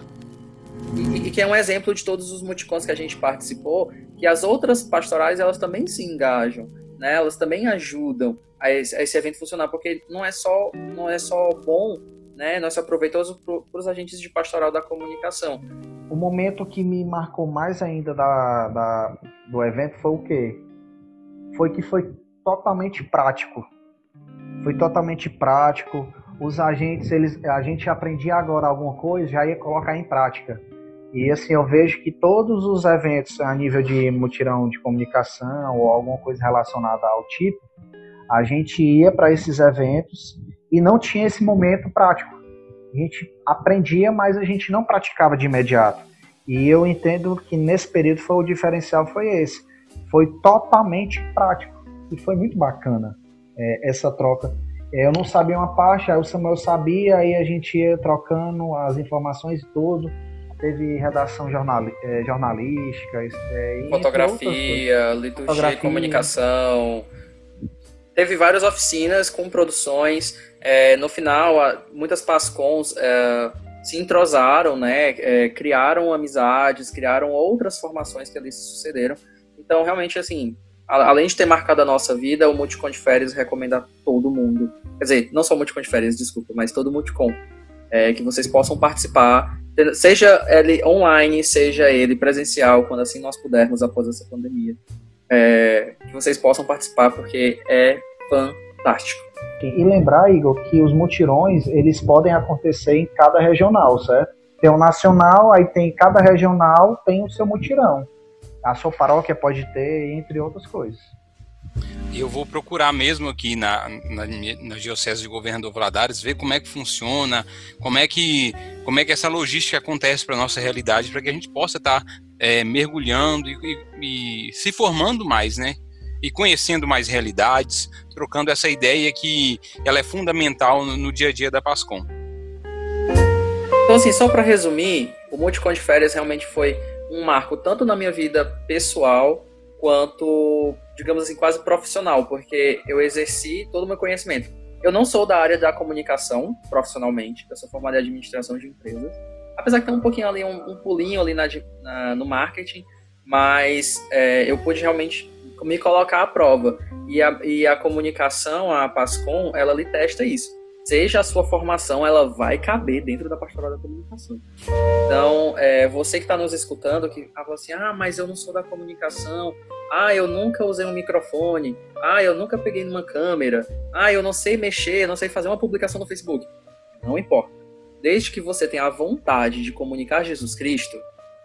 e, e, que é um exemplo de todos os multicons que a gente participou, que as outras pastorais elas também se engajam, né? Elas também ajudam a esse, a esse evento funcionar, porque não é só não é só bom, né? Não é só proveitoso para os agentes de pastoral da comunicação. O momento que me marcou mais ainda da, da, do evento foi o quê? Foi que foi totalmente prático. Foi totalmente prático. Os agentes, eles, a gente aprendia agora alguma coisa, já ia colocar em prática. E assim, eu vejo que todos os eventos a nível de mutirão de comunicação ou alguma coisa relacionada ao tipo, a gente ia para esses eventos e não tinha esse momento prático. A gente aprendia, mas a gente não praticava de imediato. E eu entendo que nesse período foi o diferencial foi esse. Foi totalmente prático e foi muito bacana é, essa troca. É, eu não sabia uma parte, aí o Samuel sabia, aí a gente ia trocando as informações e tudo teve redação jornal, é, jornalística, é, fotografia, liturgia fotografia. e comunicação. Teve várias oficinas com produções. É, no final, muitas PASCONs é, se entrosaram, né, é, criaram amizades, criaram outras formações que ali se sucederam. Então, realmente, assim, além de ter marcado a nossa vida, o Multicon de Férias recomenda a todo mundo. Quer dizer, não só o Multicon de Férias, desculpa, mas todo o Multicon. É, que vocês possam participar seja ele online, seja ele presencial, quando assim nós pudermos após essa pandemia, é, que vocês possam participar, porque é fantástico. E lembrar, Igor, que os mutirões, eles podem acontecer em cada regional, certo? Tem o nacional, aí tem cada regional tem o seu mutirão. A sua paróquia pode ter, entre outras coisas. Eu vou procurar mesmo aqui na, na, na Diocese de Governador Valadares, ver como é que funciona, como é que, como é que essa logística acontece para a nossa realidade, para que a gente possa estar tá, é, mergulhando e, e, e, se formando mais, né? E conhecendo mais realidades, trocando essa ideia que ela é fundamental no, no dia a dia da Pascom. Então, assim, só para resumir, o Multicon de Férias realmente foi um marco tanto na minha vida pessoal quanto, digamos assim, quase profissional, porque eu exerci todo o meu conhecimento. Eu não sou da área da comunicação profissionalmente, eu sou formado em administração de empresas, apesar que tem um pouquinho ali, um, um pulinho ali na, na, no marketing, mas é, eu pude realmente me colocar à prova. E a, e a comunicação, a PASCOM, ela lhe testa isso seja a sua formação, ela vai caber dentro da pastoral da comunicação. Então, é, você que está nos escutando, que fala assim, ah, mas eu não sou da comunicação, ah, eu nunca usei um microfone, ah, eu nunca peguei numa câmera, ah, eu não sei mexer, não sei fazer uma publicação no Facebook. Não importa. Desde que você tenha a vontade de comunicar Jesus Cristo,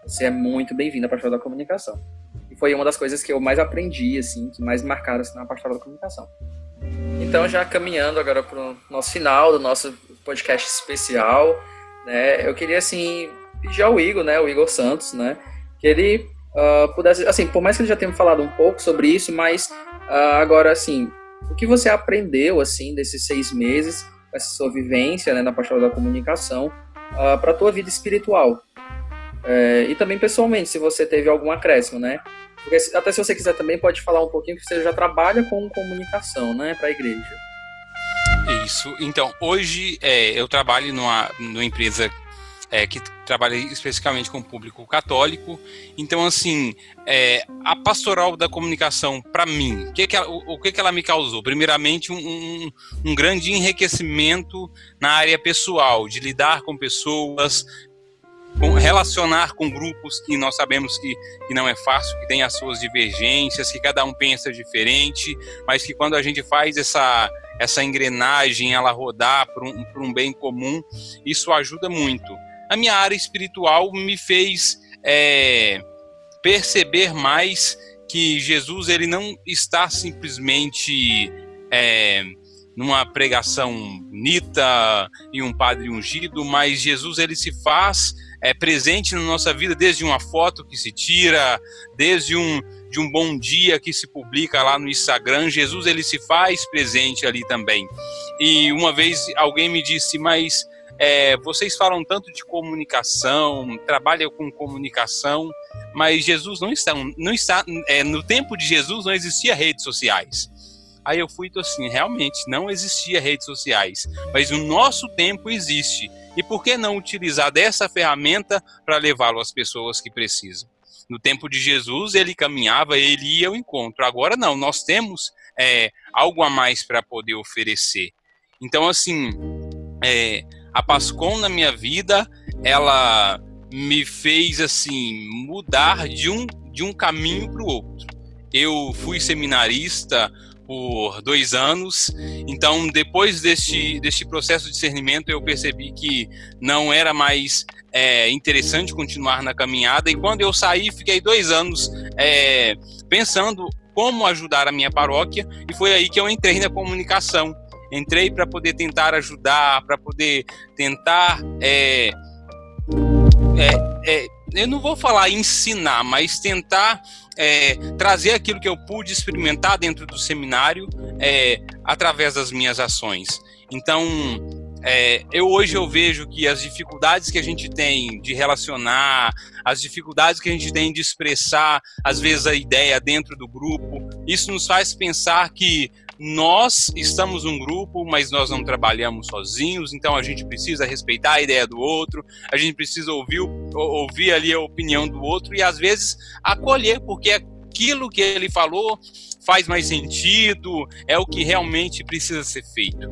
você é muito bem-vindo à pastoral da comunicação. Foi uma das coisas que eu mais aprendi, assim, que mais marcaram assim, na pastoral da comunicação. Então, já caminhando agora para o nosso final do nosso podcast especial, né, eu queria, assim, pedir ao Igor, né, o Igor Santos, né, que ele uh, pudesse, assim, por mais que ele já tenha falado um pouco sobre isso, mas uh, agora, assim, o que você aprendeu, assim, desses seis meses, essa sua vivência, né, na pastoral da comunicação, uh, para a tua vida espiritual? É, e também pessoalmente, se você teve algum acréscimo, né? Porque até se você quiser também pode falar um pouquinho que você já trabalha com comunicação, né, para a igreja. Isso. Então, hoje é, eu trabalho numa, numa empresa é, que trabalha especificamente com o público católico. Então, assim, é, a pastoral da comunicação, para mim, que, que, ela, o, o que, que ela me causou? Primeiramente, um, um, um grande enriquecimento na área pessoal, de lidar com pessoas, relacionar com grupos que nós sabemos que, que não é fácil, que tem as suas divergências, que cada um pensa diferente, mas que quando a gente faz essa, essa engrenagem, ela rodar para um, um bem comum, isso ajuda muito. A minha área espiritual me fez é, perceber mais que Jesus ele não está simplesmente é, numa pregação bonita e um padre ungido, mas Jesus ele se faz é, presente na nossa vida desde uma foto que se tira, desde um de um bom dia que se publica lá no Instagram, Jesus ele se faz presente ali também. E uma vez alguém me disse, mas é, vocês falam tanto de comunicação, trabalham com comunicação, mas Jesus não está, não está é, no tempo de Jesus não existia redes sociais. Aí eu fui assim, realmente não existia redes sociais, mas o nosso tempo existe. E por que não utilizar dessa ferramenta para levá-lo às pessoas que precisam? No tempo de Jesus, ele caminhava, ele ia ao encontro. Agora não, nós temos é, algo a mais para poder oferecer. Então, assim, é, a Pascom na minha vida, ela me fez assim mudar de um, de um caminho para o outro. Eu fui seminarista por dois anos. Então, depois deste, deste processo de discernimento, eu percebi que não era mais é, interessante continuar na caminhada. E quando eu saí, fiquei dois anos é, pensando como ajudar a minha paróquia, e foi aí que eu entrei na comunicação. Entrei para poder tentar ajudar, para poder tentar. É, é, é, eu não vou falar ensinar, mas tentar é, trazer aquilo que eu pude experimentar dentro do seminário é, através das minhas ações. Então, é, eu hoje eu vejo que as dificuldades que a gente tem de relacionar, as dificuldades que a gente tem de expressar, às vezes a ideia dentro do grupo, isso nos faz pensar que nós estamos num grupo, mas nós não trabalhamos sozinhos, então a gente precisa respeitar a ideia do outro, a gente precisa ouvir, ouvir ali a opinião do outro e às vezes acolher, porque aquilo que ele falou faz mais sentido, é o que realmente precisa ser feito.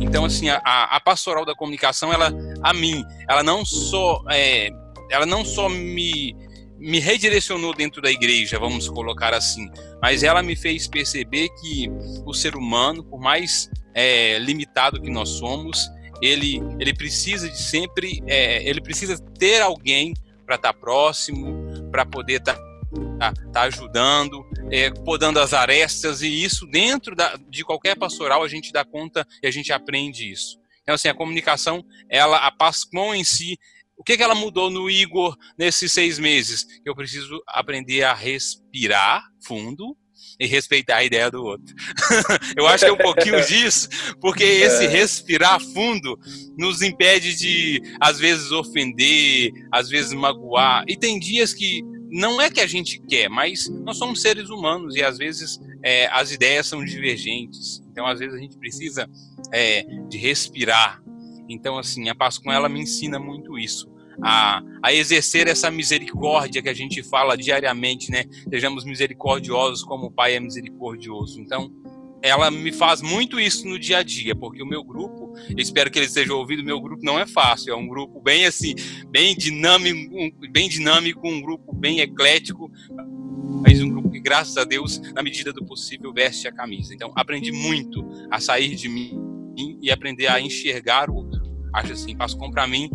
Então, assim, a, a pastoral da comunicação, ela, a mim, ela não só, é, ela não só me, me redirecionou dentro da igreja, vamos colocar assim, mas ela me fez perceber que o ser humano, por mais é, limitado que nós somos, ele, ele precisa de sempre, é, ele precisa ter alguém para estar tá próximo, para poder estar tá, tá, tá ajudando, é, podando as arestas, e isso dentro da, de qualquer pastoral a gente dá conta e a gente aprende isso. Então, assim, a comunicação, ela, a Pascom em si, o que, que ela mudou no Igor nesses seis meses? Que eu preciso aprender a respirar fundo e respeitar a ideia do outro. eu acho que é um pouquinho disso, porque esse é. respirar fundo nos impede de, às vezes, ofender, às vezes magoar. E tem dias que não é que a gente quer, mas nós somos seres humanos e às vezes é, as ideias são divergentes. Então, às vezes, a gente precisa é, de respirar então, assim, a paz com ela me ensina muito isso. A, a exercer essa misericórdia que a gente fala diariamente, né? Sejamos misericordiosos como o Pai é misericordioso. Então, ela me faz muito isso no dia a dia, porque o meu grupo, espero que ele seja ouvido, meu grupo não é fácil, é um grupo bem assim, bem dinâmico, bem dinâmico, um grupo bem eclético, mas um grupo que, graças a Deus, na medida do possível, veste a camisa. Então, aprendi muito a sair de mim e aprender a enxergar o acho assim, Pascom para mim,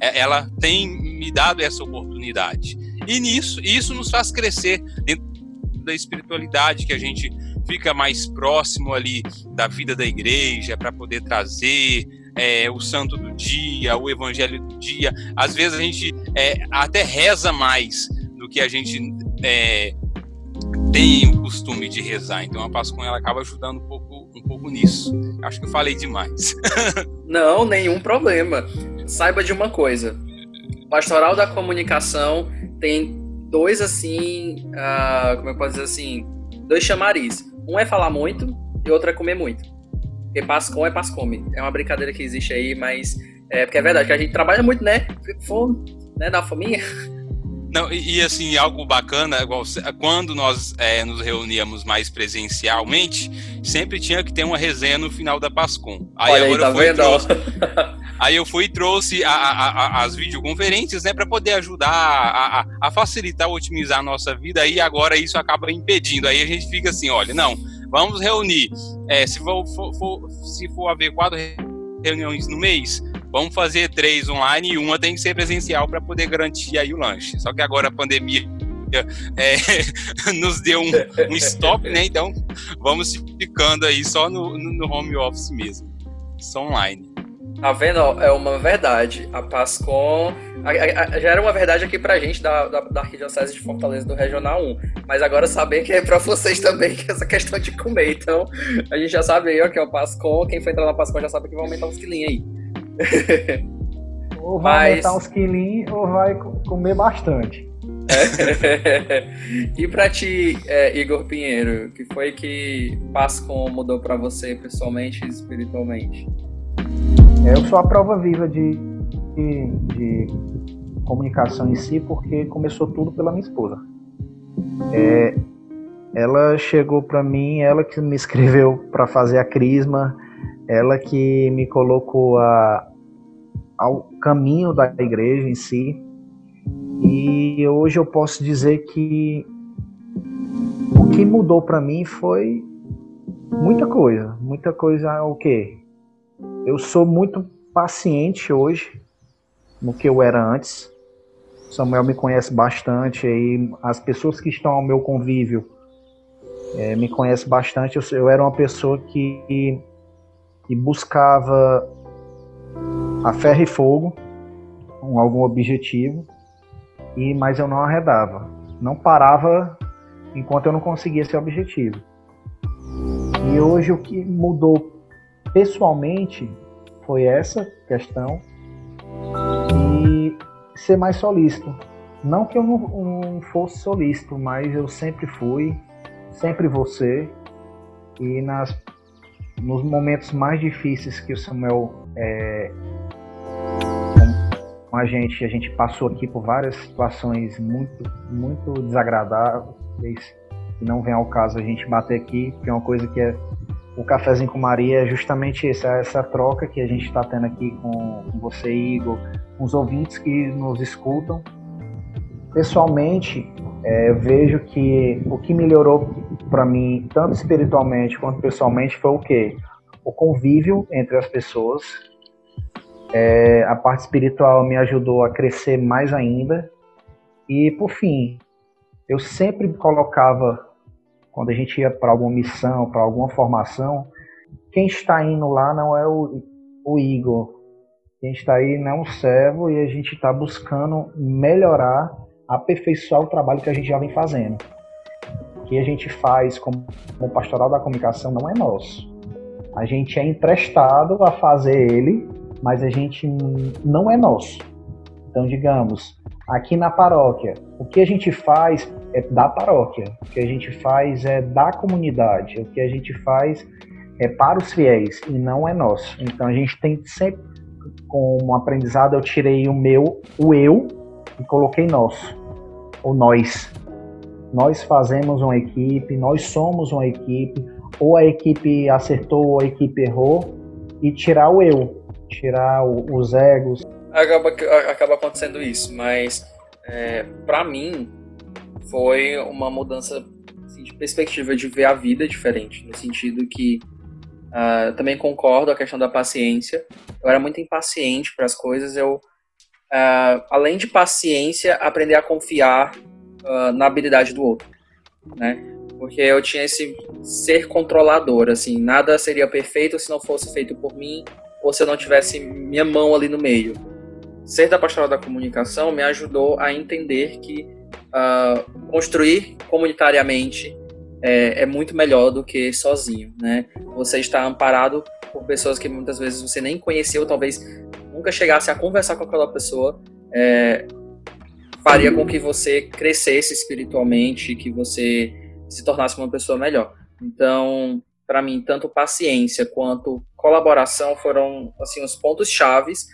é, ela tem me dado essa oportunidade. E nisso, isso nos faz crescer dentro da espiritualidade que a gente fica mais próximo ali da vida da igreja para poder trazer é, o santo do dia, o evangelho do dia. Às vezes a gente é, até reza mais do que a gente é, tem o costume de rezar. Então a Pascom ela acaba ajudando um pouco um pouco nisso. Acho que eu falei demais. Não, nenhum problema. Saiba de uma coisa: Pastoral da Comunicação tem dois assim, uh, como eu posso dizer assim, dois chamariz. Um é falar muito e outro é comer muito. Porque Pascom é Pascome. É uma brincadeira que existe aí, mas é porque é verdade que a gente trabalha muito, né? Fica fome, né? Dá fominha. Não, e, e, assim, algo bacana, igual, quando nós é, nos reuníamos mais presencialmente, sempre tinha que ter uma resenha no final da Pascom. Aí Olha agora aí, tá eu fui trouxe, Aí eu fui e trouxe a, a, a, as videoconferências, né, para poder ajudar a, a, facilitar, otimizar a nossa vida. Aí agora isso acaba impedindo. Aí a gente fica assim, olha, não, vamos reunir. É, se for, for, for, se for haver quatro reuniões no mês, vamos fazer três online e uma tem que ser presencial para poder garantir aí o lanche. Só que agora a pandemia é, nos deu um, um, stop, né? Então vamos ficando aí só no, no home office mesmo, só online. Tá vendo? É uma verdade. A Pascom. A, a, já era uma verdade aqui pra gente da, da, da Arquidiocese de Fortaleza do Regional 1. Mas agora saber que é pra vocês também, que é essa questão de comer. Então, a gente já sabe aí, ó, que é o Pascom. Quem for entrar na Pascom já sabe que vai aumentar uns quilinhos aí. Ou vai Mas... aumentar uns quilinhos ou vai comer bastante. e para ti, é, Igor Pinheiro, que foi que Pascom mudou para você pessoalmente e espiritualmente? Eu sou a prova viva de, de, de, comunicação em si, porque começou tudo pela minha esposa. É, ela chegou para mim, ela que me escreveu para fazer a crisma, ela que me colocou a, ao caminho da igreja em si. E hoje eu posso dizer que o que mudou para mim foi muita coisa. Muita coisa o quê? Eu sou muito paciente hoje no que eu era antes. Samuel me conhece bastante aí as pessoas que estão ao meu convívio é, me conhecem bastante. Eu, eu, era uma pessoa que, que buscava a ferro e fogo com algum objetivo e mas eu não arredava, não parava enquanto eu não conseguia esse objetivo. E hoje o que mudou pessoalmente foi essa questão e ser mais solícito. Não que eu não, não fosse solícito, mas eu sempre fui, sempre você. E nas, nos momentos mais difíceis que o Samuel é, com a gente, a gente passou aqui por várias situações muito, muito desagradáveis. Não vem ao caso a gente bater aqui, porque é uma coisa que é o Cafézinho com Maria é justamente isso, é essa troca que a gente está tendo aqui com, com você, Igor, com os ouvintes que nos escutam. Pessoalmente, é, vejo que o que melhorou para mim, tanto espiritualmente quanto pessoalmente, foi o quê? O convívio entre as pessoas. É, a parte espiritual me ajudou a crescer mais ainda. E, por fim, eu sempre colocava quando a gente ia para alguma missão, para alguma formação, quem está indo lá não é o, o Igor. Quem está aí não é um servo e a gente está buscando melhorar, aperfeiçoar o trabalho que a gente já vem fazendo. Que a gente faz como, como pastoral da comunicação não é nosso. A gente é emprestado a fazer ele, mas a gente não é nosso. Então, digamos, aqui na paróquia, o que a gente faz é da paróquia, o que a gente faz é da comunidade, o que a gente faz é para os fiéis e não é nosso. Então a gente tem sempre, como aprendizado, eu tirei o meu, o eu e coloquei nosso, o nós. Nós fazemos uma equipe, nós somos uma equipe, ou a equipe acertou ou a equipe errou, e tirar o eu, tirar o, os egos. Acaba, acaba acontecendo isso, mas é, para mim foi uma mudança assim, de perspectiva de ver a vida diferente, no sentido que uh, também concordo a questão da paciência. Eu era muito impaciente para as coisas. Eu, uh, além de paciência, aprender a confiar na habilidade do outro, né? Porque eu tinha esse ser controlador, assim, nada seria perfeito se não fosse feito por mim ou se eu não tivesse minha mão ali no meio. Ser da pastoral da comunicação me ajudou a entender que uh, construir comunitariamente é, é, muito melhor do que sozinho, né? Você está amparado por pessoas que muitas vezes você nem conheceu, talvez nunca chegasse a conversar com aquela pessoa, é, faria com que você crescesse espiritualmente, que você se tornasse uma pessoa melhor. Então, para mim, tanto paciência quanto colaboração foram assim os pontos chaves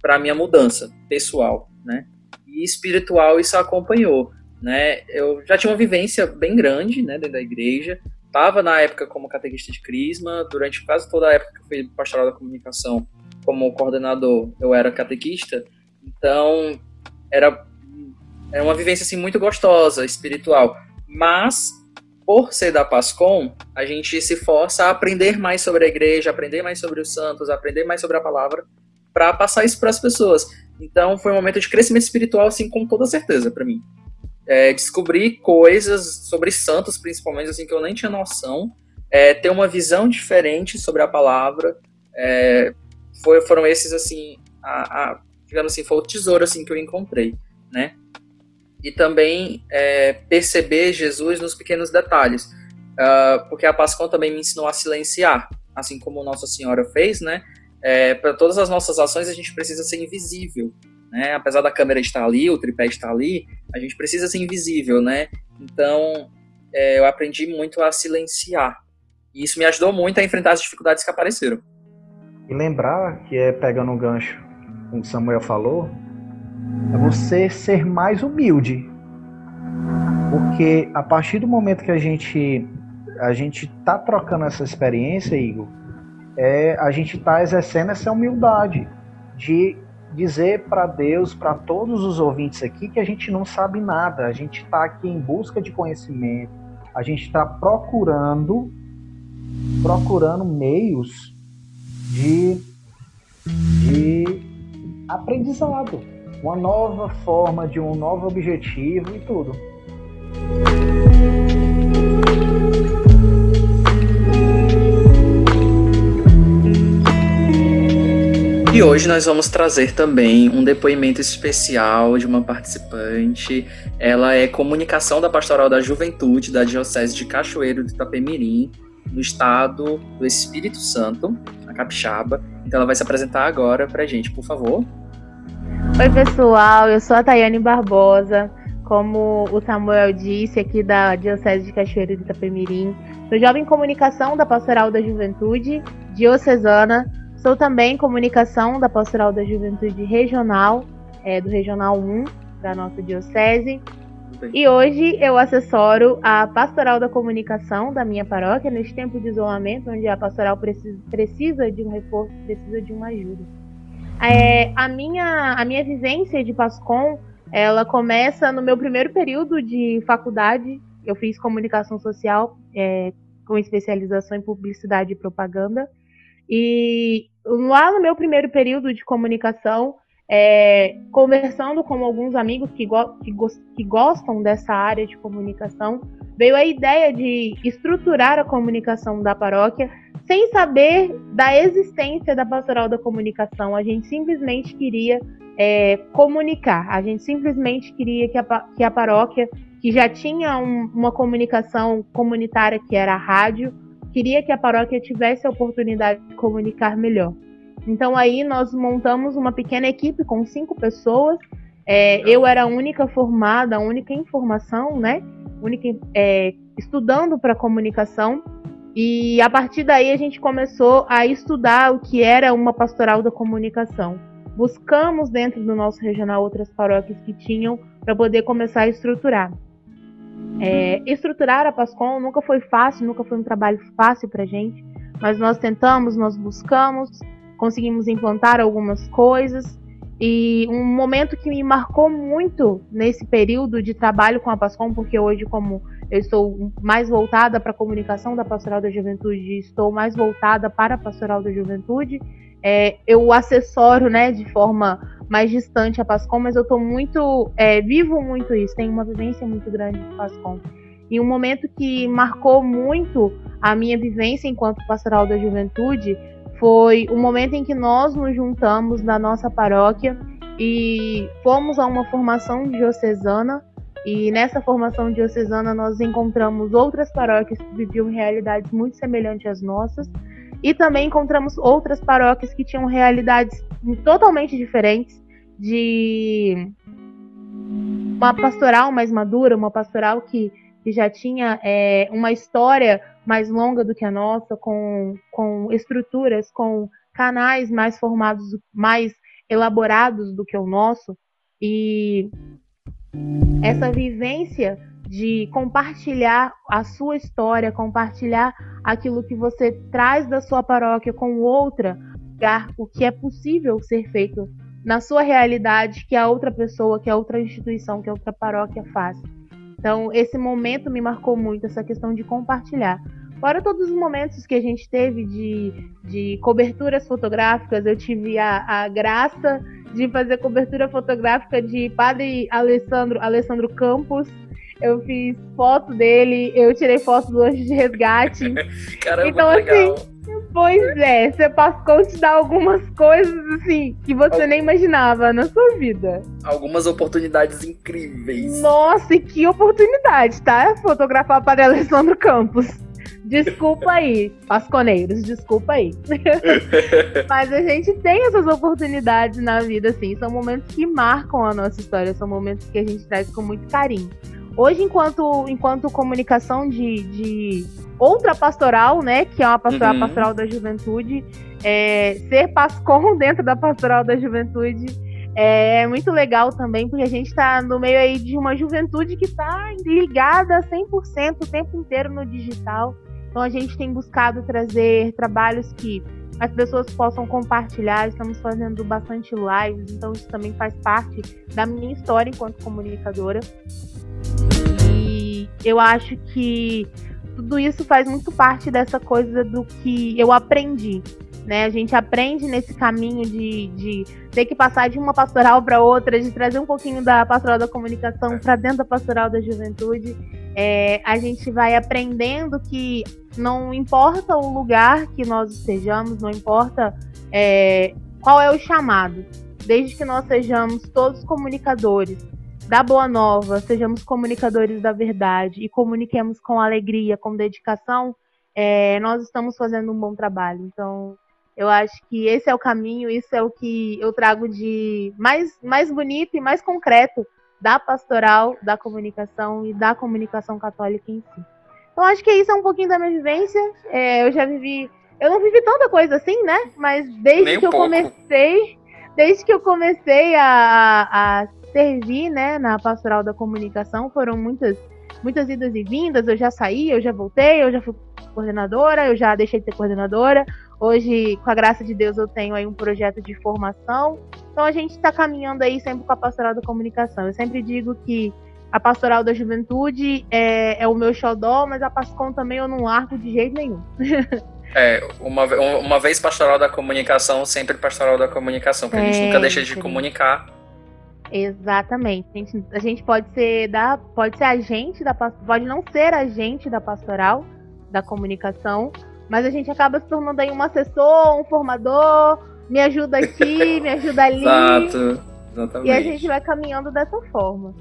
para minha mudança pessoal, né? E espiritual isso acompanhou né? Eu já tinha uma vivência bem grande, né, dentro da igreja. Tava na época como catequista de crisma, durante quase toda a época que eu fui pastoral da comunicação como coordenador, eu era catequista. Então, era era uma vivência assim muito gostosa, espiritual. Mas por ser da Pascom, a gente se força a aprender mais sobre a igreja, aprender mais sobre os santos, aprender mais sobre a palavra, para passar isso para as pessoas. Então, foi um momento de crescimento espiritual assim com toda certeza para mim. é, descobrir coisas sobre santos, principalmente, assim, que eu nem tinha noção, é, ter uma visão diferente sobre a palavra, é, foi, foram esses, assim, a, a, digamos assim, foi o tesouro, assim, que eu encontrei, né? E também é, perceber Jesus nos pequenos detalhes, uh, porque a Pascon também me ensinou a silenciar, assim como Nossa Senhora fez, né? É, para todas as nossas ações a gente precisa ser invisível, né? Apesar da câmera estar ali, o tripé estar ali, a gente precisa ser invisível, né? Então, é, eu aprendi muito a silenciar. E isso me ajudou muito a enfrentar as dificuldades que apareceram. E lembrar que é pegando um gancho, como Samuel falou, é você ser mais humilde. Porque a partir do momento que a gente a gente tá trocando essa experiência, Igor, é a gente tá exercendo essa humildade de dizer para Deus, para todos os ouvintes aqui, que a gente não sabe nada, a gente está aqui em busca de conhecimento, a gente está procurando, procurando meios de, de aprendizado, uma nova forma, de um novo objetivo e tudo. E hoje nós vamos trazer também um depoimento especial de uma participante. Ela é comunicação da Pastoral da Juventude da Diocese de Cachoeiro de Itapemirim, no estado do Espírito Santo, na Capixaba. Então ela vai se apresentar agora pra gente, por favor. Oi, pessoal, eu sou a Tayane Barbosa, como o Samuel disse, aqui da Diocese de Cachoeiro de Itapemirim. Sou jovem comunicação da Pastoral da Juventude, diocesana Sou também comunicação da Pastoral da Juventude Regional, é, do Regional 1 da nossa Diocese. E hoje eu assessoro a Pastoral da Comunicação da minha paróquia neste tempo de isolamento, onde a pastoral precisa, precisa de um reforço, precisa de uma ajuda. É, a, minha, a minha vivência de PASCOM, ela começa no meu primeiro período de faculdade. Eu fiz comunicação social é, com especialização em publicidade e propaganda. E lá no meu primeiro período de comunicação, é, conversando com alguns amigos que, go que, go que gostam dessa área de comunicação, veio a ideia de estruturar a comunicação da paróquia sem saber da existência da pastoral da comunicação. A gente simplesmente queria é, comunicar, a gente simplesmente queria que a, que a paróquia, que já tinha um, uma comunicação comunitária que era a rádio, queria que a paróquia tivesse a oportunidade de comunicar melhor. Então aí nós montamos uma pequena equipe com cinco pessoas. É, eu era a única formada, a única informação, né? Única é, estudando para comunicação. E a partir daí a gente começou a estudar o que era uma pastoral da comunicação. Buscamos dentro do nosso regional outras paróquias que tinham para poder começar a estruturar. É, estruturar a Pascom nunca foi fácil, nunca foi um trabalho fácil para gente, mas nós tentamos, nós buscamos, conseguimos implantar algumas coisas. E um momento que me marcou muito nesse período de trabalho com a Pascom, porque hoje, como eu estou mais voltada para a comunicação da Pastoral da Juventude, estou mais voltada para a Pastoral da Juventude, é, eu assessoro né, de forma mais distante a Pascom, mas eu estou muito, é, vivo muito isso, tenho uma vivência muito grande de Pascom. E um momento que marcou muito a minha vivência enquanto pastoral da juventude foi o momento em que nós nos juntamos na nossa paróquia e fomos a uma formação diocesana. E nessa formação diocesana nós encontramos outras paróquias que viviam realidades muito semelhantes às nossas e também encontramos outras paróquias que tinham realidades totalmente diferentes de uma pastoral mais madura, uma pastoral que, que já tinha é, uma história mais longa do que a nossa, com, com estruturas, com canais mais formados, mais elaborados do que o nosso. E essa vivência de compartilhar a sua história, compartilhar aquilo que você traz da sua paróquia com outra, o que é possível ser feito na sua realidade que a outra pessoa, que a outra instituição, que a outra paróquia faz. Então, esse momento me marcou muito, essa questão de compartilhar. Fora todos os momentos que a gente teve de, de coberturas fotográficas, eu tive a, a graça de fazer cobertura fotográfica de Padre Alessandro, Alessandro Campos. Eu fiz foto dele, eu tirei foto do anjo de resgate. Caramba, então, legal. assim, pois é, você Pascou te dá algumas coisas, assim, que você nem imaginava na sua vida. Algumas oportunidades incríveis. Nossa, e que oportunidade, tá? Fotografar o Padre Alessandro Campos. Desculpa aí, pasconeiros, desculpa aí. Mas a gente tem essas oportunidades na vida, assim. São momentos que marcam a nossa história, são momentos que a gente traz com muito carinho. Hoje, enquanto, enquanto comunicação de, de outra pastoral, né, que é uma pastoral, uhum. pastoral da juventude, é, ser pascom dentro da pastoral da juventude é muito legal também, porque a gente está no meio aí de uma juventude que está ligada 100% o tempo inteiro no digital. Então a gente tem buscado trazer trabalhos que as pessoas possam compartilhar. Estamos fazendo bastante lives, então isso também faz parte da minha história enquanto comunicadora. E eu acho que tudo isso faz muito parte dessa coisa do que eu aprendi. Né? A gente aprende nesse caminho de, de ter que passar de uma pastoral para outra, de trazer um pouquinho da pastoral da comunicação para dentro da pastoral da juventude. É, a gente vai aprendendo que não importa o lugar que nós estejamos, não importa é, qual é o chamado, desde que nós sejamos todos comunicadores da boa nova, sejamos comunicadores da verdade e comuniquemos com alegria, com dedicação, é, nós estamos fazendo um bom trabalho. Então, eu acho que esse é o caminho, isso é o que eu trago de mais, mais bonito e mais concreto da pastoral, da comunicação e da comunicação católica em si. Então, acho que isso é um pouquinho da minha vivência. É, eu já vivi. Eu não vivi tanta coisa assim, né? Mas desde Nem que um eu pouco. comecei. Desde que eu comecei a, a servir, né, na pastoral da comunicação, foram muitas muitas idas e vindas, eu já saí, eu já voltei, eu já fui coordenadora, eu já deixei de ser coordenadora. Hoje, com a graça de Deus, eu tenho aí um projeto de formação. Então a gente está caminhando aí sempre com a pastoral da comunicação. Eu sempre digo que a pastoral da juventude é, é o meu xodó, mas a Pascom também eu não largo de jeito nenhum. É, uma, uma vez pastoral da comunicação, sempre pastoral da comunicação, porque é, a gente nunca deixa de comunicar Exatamente. A gente, a gente pode ser da, pode ser agente da pode não ser agente da pastoral, da comunicação, mas a gente acaba se tornando aí um assessor, um formador, me ajuda aqui, me ajuda ali. Exato, exatamente. E a gente vai caminhando dessa forma.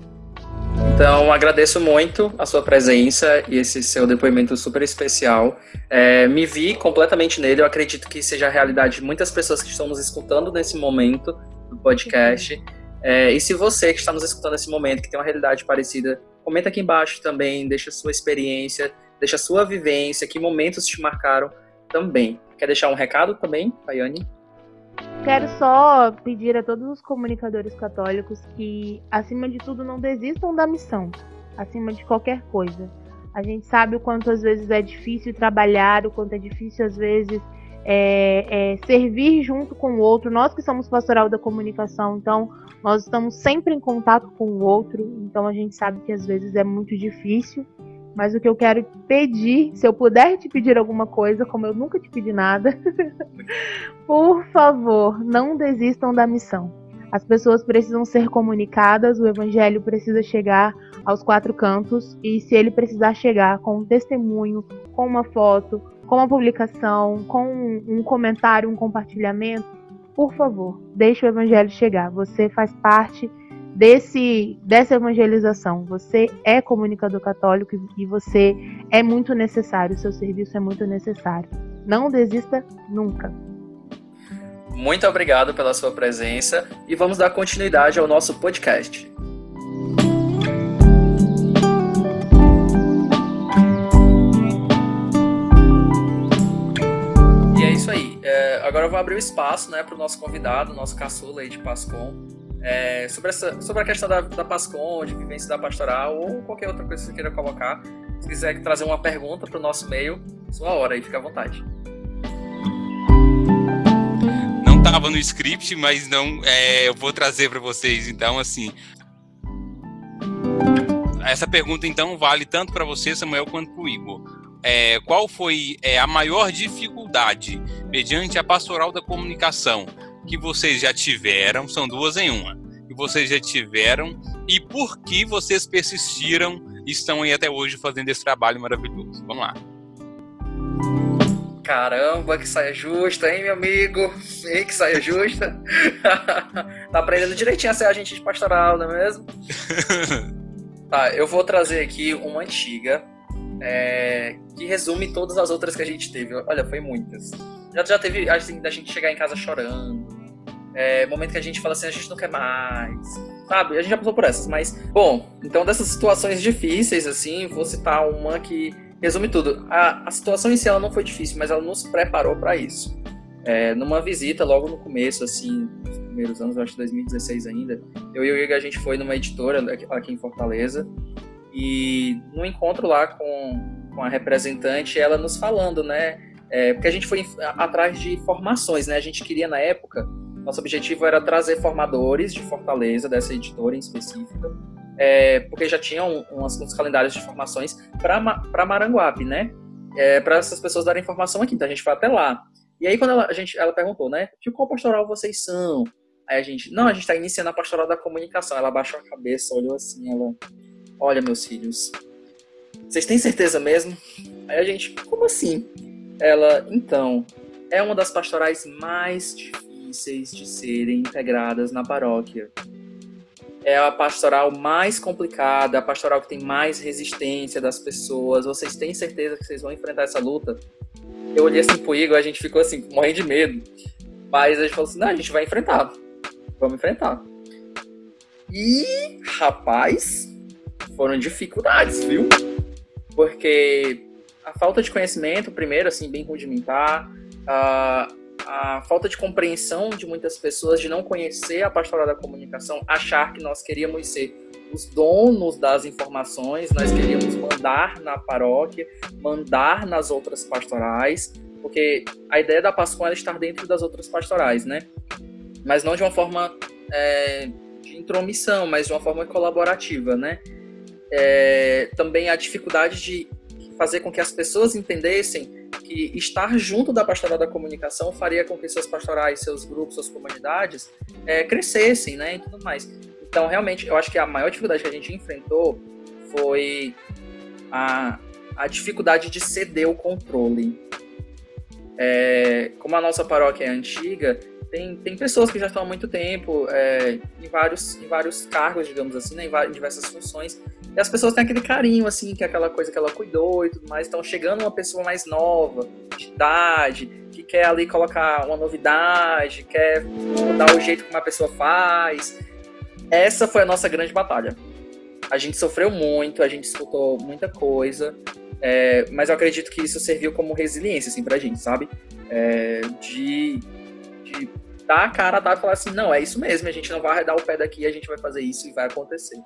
Então, agradeço muito a sua presença e esse seu depoimento super especial. É, me vi completamente nele, eu acredito que seja a realidade de muitas pessoas que estão nos escutando nesse momento do podcast. É, e se você que está nos escutando nesse momento, que tem uma realidade parecida, comenta aqui embaixo também, deixa a sua experiência, deixa a sua vivência, que momentos te marcaram também. Quer deixar um recado também, Paiane? Quero só pedir a todos os comunicadores católicos que, acima de tudo, não desistam da missão, acima de qualquer coisa. A gente sabe o quanto às vezes é difícil trabalhar, o quanto é difícil às vezes é, é, servir junto com o outro. Nós que somos pastoral da comunicação, então nós estamos sempre em contato com o outro, então a gente sabe que às vezes é muito difícil. Mas o que eu quero pedir, se eu puder te pedir alguma coisa, como eu nunca te pedi nada, por favor, não desistam da missão. As pessoas precisam ser comunicadas, o evangelho precisa chegar aos quatro cantos, e se ele precisar chegar com um testemunho, com uma foto, com uma publicação, com um comentário, um compartilhamento, por favor, deixe o evangelho chegar. Você faz parte desse dessa evangelização. Você é comunicador católico e você é muito necessário. Seu serviço é muito necessário. Não desista nunca. Muito obrigado pela sua presença e vamos dar continuidade ao nosso podcast. agora eu vou abrir o espaço né, para o nosso convidado, nosso caçula aí de Pascom, é, sobre, essa, sobre a questão da, da Pascom, de vivência da pastoral ou qualquer outra coisa que você queira colocar. Se quiser trazer uma pergunta para o nosso meio, sua hora aí, fica à vontade. Não estava no script, mas não, é, eu vou trazer para vocês. Então, assim, essa pergunta então vale tanto para você, Samuel, quanto para o Igor é, qual foi é, a maior dificuldade mediante a pastoral da comunicação que vocês já tiveram, são duas em uma, que vocês já tiveram e por que vocês persistiram e estão aí até hoje fazendo esse trabalho maravilhoso. Vamos lá. Caramba, que saia justa, hein, meu amigo? Hein, que saia justa. tá aprendendo direitinho a ser agente de pastoral, não é mesmo? tá, eu vou trazer aqui uma antiga é, que resume todas as outras que a gente teve. Olha, foi muitas. Já, já teve assim, da gente chegar em casa chorando. É, momento que a gente fala assim, a gente não quer mais. Sabe? A gente já passou por essas, mas. Bom, então dessas situações difíceis, assim, vou citar uma que resume tudo. A, a situação em si ela não foi difícil, mas ela nos preparou para isso. É, numa visita logo no começo, assim, nos primeiros anos, acho que 2016 ainda, eu e o Igor, a gente foi numa editora aqui em Fortaleza e no encontro lá com, com a representante, ela nos falando, né, é, porque a gente foi atrás de formações, né, a gente queria na época, nosso objetivo era trazer formadores de Fortaleza, dessa editora em específica, é, porque já tinham uns, uns calendários de formações para Maranguape, né? É, para essas pessoas darem informação aqui. Então a gente foi até lá. E aí quando ela, a gente, ela perguntou, né? De qual pastoral vocês são? Aí a gente, não, a gente está iniciando a pastoral da comunicação. Ela baixou a cabeça, olhou assim, ela, olha meus filhos, vocês têm certeza mesmo? Aí a gente, como assim? Ela, então, é uma das pastorais mais difíceis de serem integradas na paróquia é a pastoral mais complicada, a pastoral que tem mais resistência das pessoas. Vocês têm certeza que vocês vão enfrentar essa luta? Eu olhei assim pro Igor, a gente ficou assim, morrendo de medo. Mas a gente falou assim: não, a gente vai enfrentar. Vamos enfrentar. E, rapaz, foram dificuldades, viu? Porque a falta de conhecimento, primeiro, assim, bem rudimentar, uh, a falta de compreensão de muitas pessoas de não conhecer a pastoral da comunicação, achar que nós queríamos ser os donos das informações, nós queríamos mandar na paróquia, mandar nas outras pastorais, porque a ideia da Pascoal é estar dentro das outras pastorais, né? Mas não de uma forma é, de intromissão, mas de uma forma colaborativa, né? É, também a dificuldade de fazer com que as pessoas entendessem que estar junto da pastoral da comunicação faria com que seus pastorais, seus grupos, suas comunidades é, crescessem, né, e tudo mais. Então, realmente, eu acho que a maior dificuldade que a gente enfrentou foi a, a dificuldade de ceder o controle. É, como a nossa paróquia é antiga, tem, tem pessoas que já estão há muito tempo é, em, vários, em vários cargos, digamos assim, né, em, em diversas funções, e as pessoas têm aquele carinho, assim, que é aquela coisa que ela cuidou e tudo mais. Então, chegando uma pessoa mais nova, de idade, que quer ali colocar uma novidade, quer mudar o jeito que uma pessoa faz. Essa foi a nossa grande batalha. A gente sofreu muito, a gente escutou muita coisa, é, mas eu acredito que isso serviu como resiliência, assim, pra gente, sabe? É, de, de dar a cara a dar e falar assim, não, é isso mesmo, a gente não vai arredar o pé daqui, a gente vai fazer isso e vai acontecer,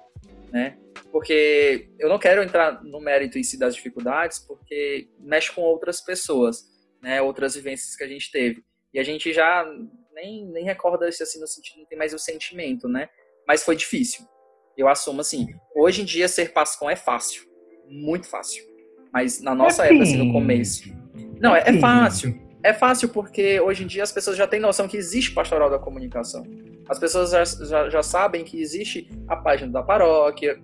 né? porque eu não quero entrar no mérito em si das dificuldades, porque mexe com outras pessoas, né, outras vivências que a gente teve. E a gente já nem, nem recorda isso assim no sentido, não tem mais o sentimento, né? Mas foi difícil. Eu assumo assim. Hoje em dia ser pascão é fácil, muito fácil. Mas na nossa é época, assim, no começo. Não, é, é fácil. É fácil porque hoje em dia as pessoas já têm noção que existe pastoral da comunicação. As pessoas já, já, já sabem que existe a página da paróquia,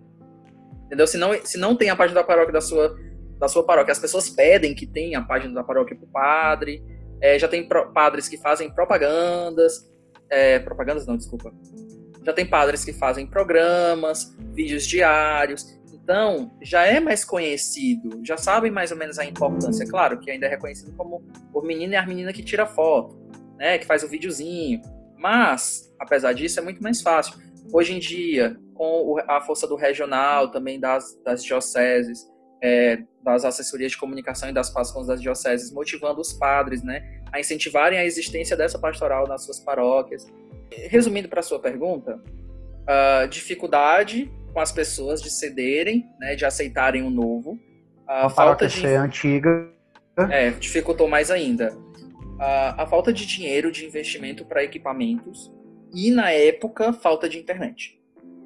Entendeu? Se não, se não tem a página da paróquia da sua, da sua paróquia, as pessoas pedem que tenha a página da paróquia para o padre. É, já tem pro, padres que fazem propagandas. É, propagandas não, desculpa. Já tem padres que fazem programas, vídeos diários. Então, já é mais conhecido, já sabem mais ou menos a importância. Claro que ainda é reconhecido como o menino e a menina que tira foto, né, que faz o videozinho. Mas, apesar disso, é muito mais fácil. Hoje em dia, com a força do regional, também das, das dioceses, é, das assessorias de comunicação e das pascons das dioceses, motivando os padres né, a incentivarem a existência dessa pastoral nas suas paróquias. Resumindo para a sua pergunta, uh, dificuldade com as pessoas de cederem, né, de aceitarem o novo. A, a falta de ser antiga. É, dificultou mais ainda. Uh, a falta de dinheiro de investimento para equipamentos e, na época, falta de internet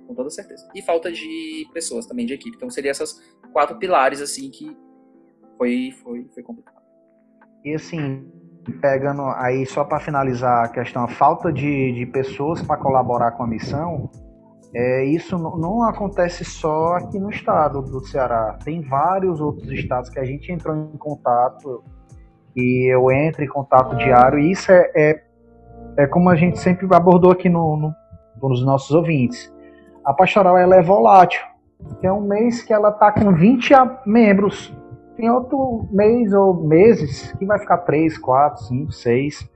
com toda certeza. E falta de pessoas também, de equipe. Então seria essas quatro pilares, assim, que foi, foi, foi complicado. E assim, Pegando aí, só para finalizar a questão, a falta de, de pessoas para colaborar com a missão, é, isso não acontece só aqui no estado do Ceará. Tem vários outros estados que a gente entrou em contato e eu entro em contato diário. E isso é, é, é como a gente sempre abordou aqui no, no, nos nossos ouvintes. A pastoral ela é volátil. Tem um mês que ela está com 20 membros. Tem outro mês ou meses que vai ficar 3, 4, 5, 6.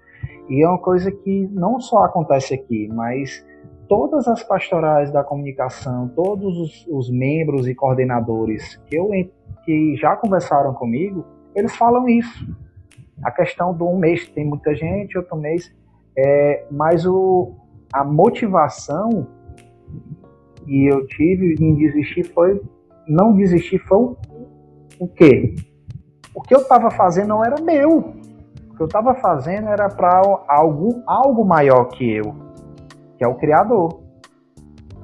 E é uma coisa que não só acontece aqui, mas todas as pastorais da comunicação, todos os, os membros e coordenadores que, eu, que já conversaram comigo, eles falam isso. A questão do um mês tem muita gente, outro mês, é, mas o, a motivação que eu tive em desistir foi não desistir foi o, o quê? O que eu estava fazendo não era meu. O que eu estava fazendo era para algo, algo maior que eu que é o Criador.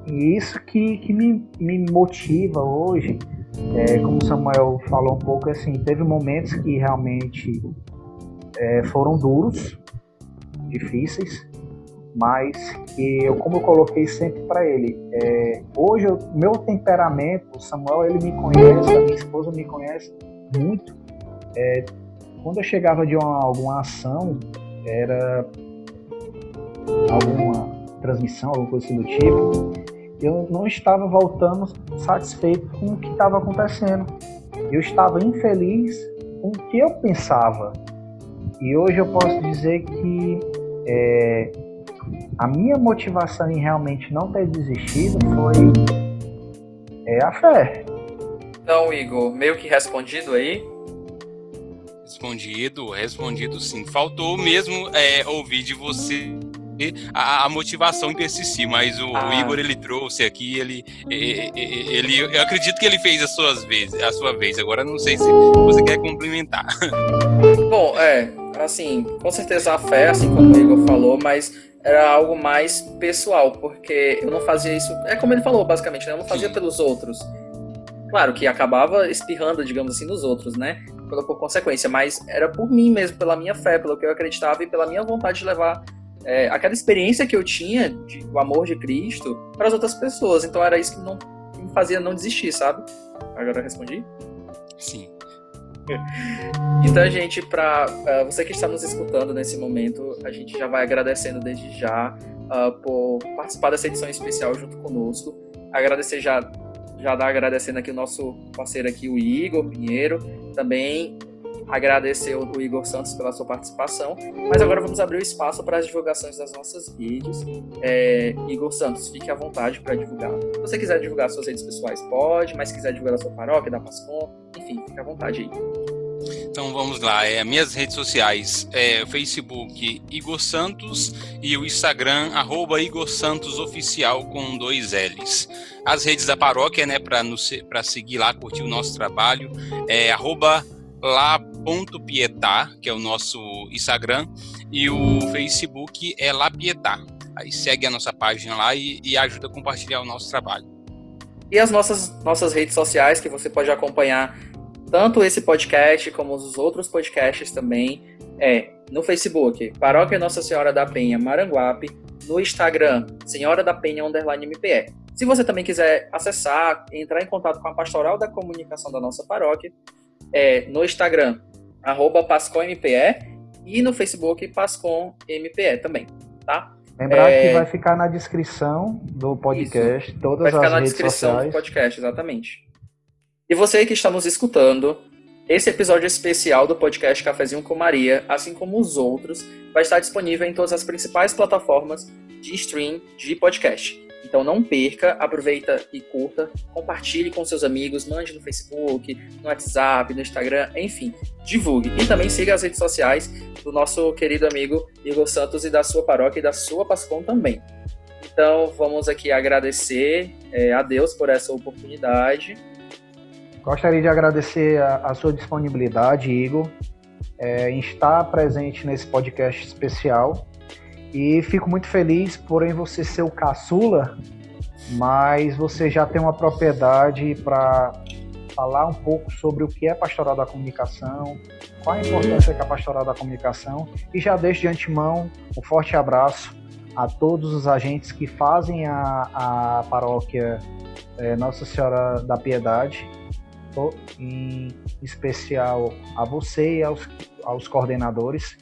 E isso que, que me, me motiva hoje, é, como o Samuel falou um pouco, assim, teve momentos que realmente é, foram duros, difíceis, mas que eu, como eu coloquei sempre para ele, é, hoje o meu temperamento, o Samuel ele me conhece, a minha esposa me conhece muito. É, quando eu chegava de uma, alguma ação, era alguma transmissão, alguma coisa assim do tipo, eu não estava voltando satisfeito com o que estava acontecendo. Eu estava infeliz com o que eu pensava. E hoje eu posso dizer que é, a minha motivação em realmente não ter desistido foi é, a fé. Então, Igor, meio que respondido aí? Respondido, respondido sim. Faltou mesmo é, ouvir de você a, a motivação em persistir, mas o, ah. o, Igor ele trouxe aqui, ele, ele, eu acredito que ele fez as suas vezes, a sua vez. Agora não sei se você quer complementar. Bom, é, assim, com certeza a fé, assim como o Igor falou, mas era algo mais pessoal, porque eu não fazia isso, é como ele falou basicamente, né? Eu não fazia Sim. pelos outros. Claro que acabava espirrando, digamos assim, nos outros, né? Por consequência, mas era por mim mesmo, pela minha fé, pelo que eu acreditava e pela minha vontade de levar é, aquela experiência que eu tinha de, do amor de Cristo para as outras pessoas. Então era isso que, não, que me fazia não desistir, sabe? Agora eu respondi? Sim. Então, gente, para uh, é, você que está nos escutando nesse momento, a gente já vai agradecendo desde já uh, por participar dessa edição especial junto conosco. Agradecer já, já dar agradecendo aqui o nosso parceiro aqui, o Igor Pinheiro, também agradecer o Igor Santos pela sua participação. Mas agora vamos abrir o espaço para as divulgações das nossas redes. É, Igor Santos, fique à vontade para divulgar. Se você quiser divulgar suas redes pessoais, pode, mas se quiser divulgar a sua paróquia, da Pascom, enfim, fique à vontade aí. Então vamos lá, é, minhas redes sociais é Facebook Igor Santos e o Instagram arroba Igor Santos Oficial com dois L's. As redes da paróquia, né, para seguir lá, curtir o nosso trabalho, é arroba lá.pietá, que é o nosso Instagram, e o Facebook é Lapietá. Aí segue a nossa página lá e, e ajuda a compartilhar o nosso trabalho. E as nossas, nossas redes sociais, que você pode acompanhar tanto esse podcast como os outros podcasts também, é no Facebook, Paróquia Nossa Senhora da Penha Maranguape, no Instagram, Senhora da Penha Underline MPE. Se você também quiser acessar, entrar em contato com a Pastoral da Comunicação da nossa paróquia, é no Instagram, arroba PascomMPE, e no Facebook, PascomMPE também, tá? Lembrar é... que vai ficar na descrição do podcast, Isso. todas as redes sociais. Vai ficar na descrição sociais. do podcast, exatamente. E você que está nos escutando, esse episódio especial do podcast Cafezinho com Maria, assim como os outros, vai estar disponível em todas as principais plataformas de stream de podcast. Então não perca, aproveita e curta, compartilhe com seus amigos, mande no Facebook, no WhatsApp, no Instagram, enfim, divulgue. E também siga as redes sociais do nosso querido amigo Igor Santos e da sua paróquia e da sua Pascom também. Então vamos aqui agradecer é, a Deus por essa oportunidade. Gostaria de agradecer a, a sua disponibilidade, Igor, é, em estar presente nesse podcast especial e fico muito feliz, porém, você ser o caçula, mas você já tem uma propriedade para falar um pouco sobre o que é pastoral da comunicação, qual a importância que a pastoral da comunicação e já deixo de antemão um forte abraço a todos os agentes que fazem a, a paróquia é, Nossa Senhora da Piedade, em especial a você e aos, aos coordenadores.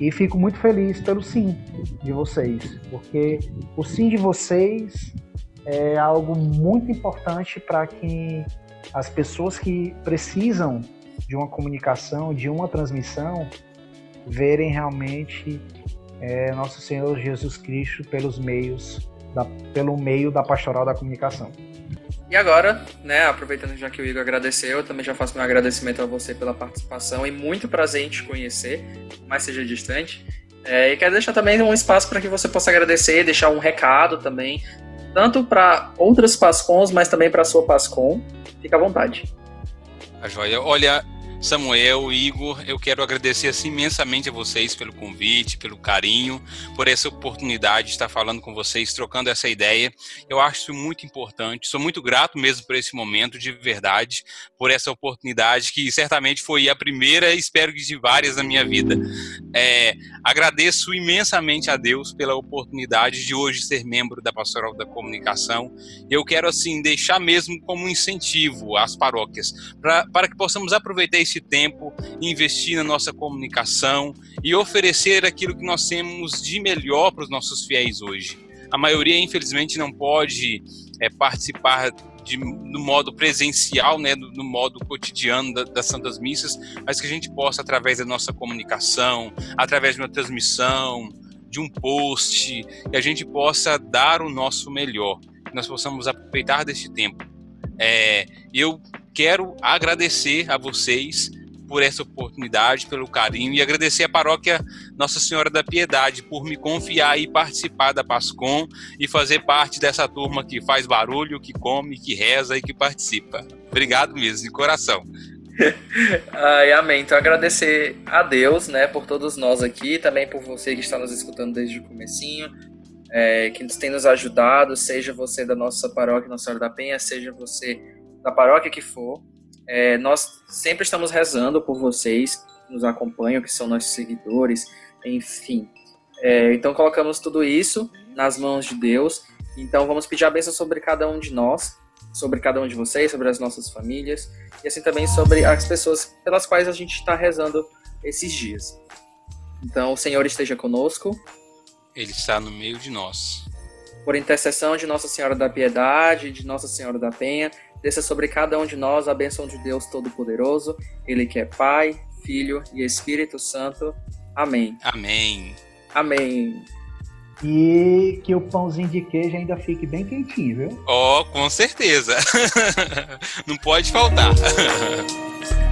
E fico muito feliz pelo sim de vocês, porque o sim de vocês é algo muito importante para que as pessoas que precisam de uma comunicação, de uma transmissão, verem realmente é, nosso Senhor Jesus Cristo pelos meios da, pelo meio da pastoral da comunicação. E agora, né, aproveitando já que o Igor agradeceu, eu também já faço meu agradecimento a você pela participação e muito prazer em te conhecer, mais seja distante. É, e quero deixar também um espaço para que você possa agradecer, deixar um recado também, tanto para outras Pascons, mas também para a sua Pascon. Fica à vontade. A joia. Olha, Samuel, Igor, eu quero agradecer assim, imensamente a vocês pelo convite, pelo carinho, por essa oportunidade de estar falando com vocês, trocando essa ideia. Eu acho isso muito importante. Sou muito grato mesmo por esse momento, de verdade, por essa oportunidade que certamente foi a primeira, espero que de várias na minha vida. É, agradeço imensamente a Deus pela oportunidade de hoje ser membro da Pastoral da Comunicação. Eu quero assim deixar mesmo como incentivo às paróquias pra, para que possamos aproveitar esse esse tempo, investir na nossa comunicação e oferecer aquilo que nós temos de melhor para os nossos fiéis hoje. A maioria, infelizmente, não pode é, participar de, no modo presencial, né, no, no modo cotidiano da, das Santas Missas, mas que a gente possa, através da nossa comunicação, através de uma transmissão, de um post, que a gente possa dar o nosso melhor, que nós possamos aproveitar deste tempo. É, eu quero agradecer a vocês por essa oportunidade, pelo carinho e agradecer a paróquia Nossa Senhora da Piedade por me confiar e participar da Pascom e fazer parte dessa turma que faz barulho, que come, que reza e que participa. Obrigado mesmo, de coração. Ai, amém. Então agradecer a Deus, né, por todos nós aqui, também por você que está nos escutando desde o comecinho, é, que tem nos ajudado, seja você da nossa paróquia Nossa Senhora da Penha, seja você da paróquia que for. É, nós sempre estamos rezando por vocês que nos acompanham, que são nossos seguidores, enfim. É, então colocamos tudo isso nas mãos de Deus. Então vamos pedir a bênção sobre cada um de nós, sobre cada um de vocês, sobre as nossas famílias e assim também sobre as pessoas pelas quais a gente está rezando esses dias. Então o Senhor esteja conosco. Ele está no meio de nós. Por intercessão de Nossa Senhora da Piedade, de Nossa Senhora da Penha, Desça sobre cada um de nós a bênção de Deus Todo-Poderoso, Ele que é Pai, Filho e Espírito Santo. Amém. Amém. Amém. E que o pãozinho de queijo ainda fique bem quentinho, viu? Oh, com certeza. Não pode faltar.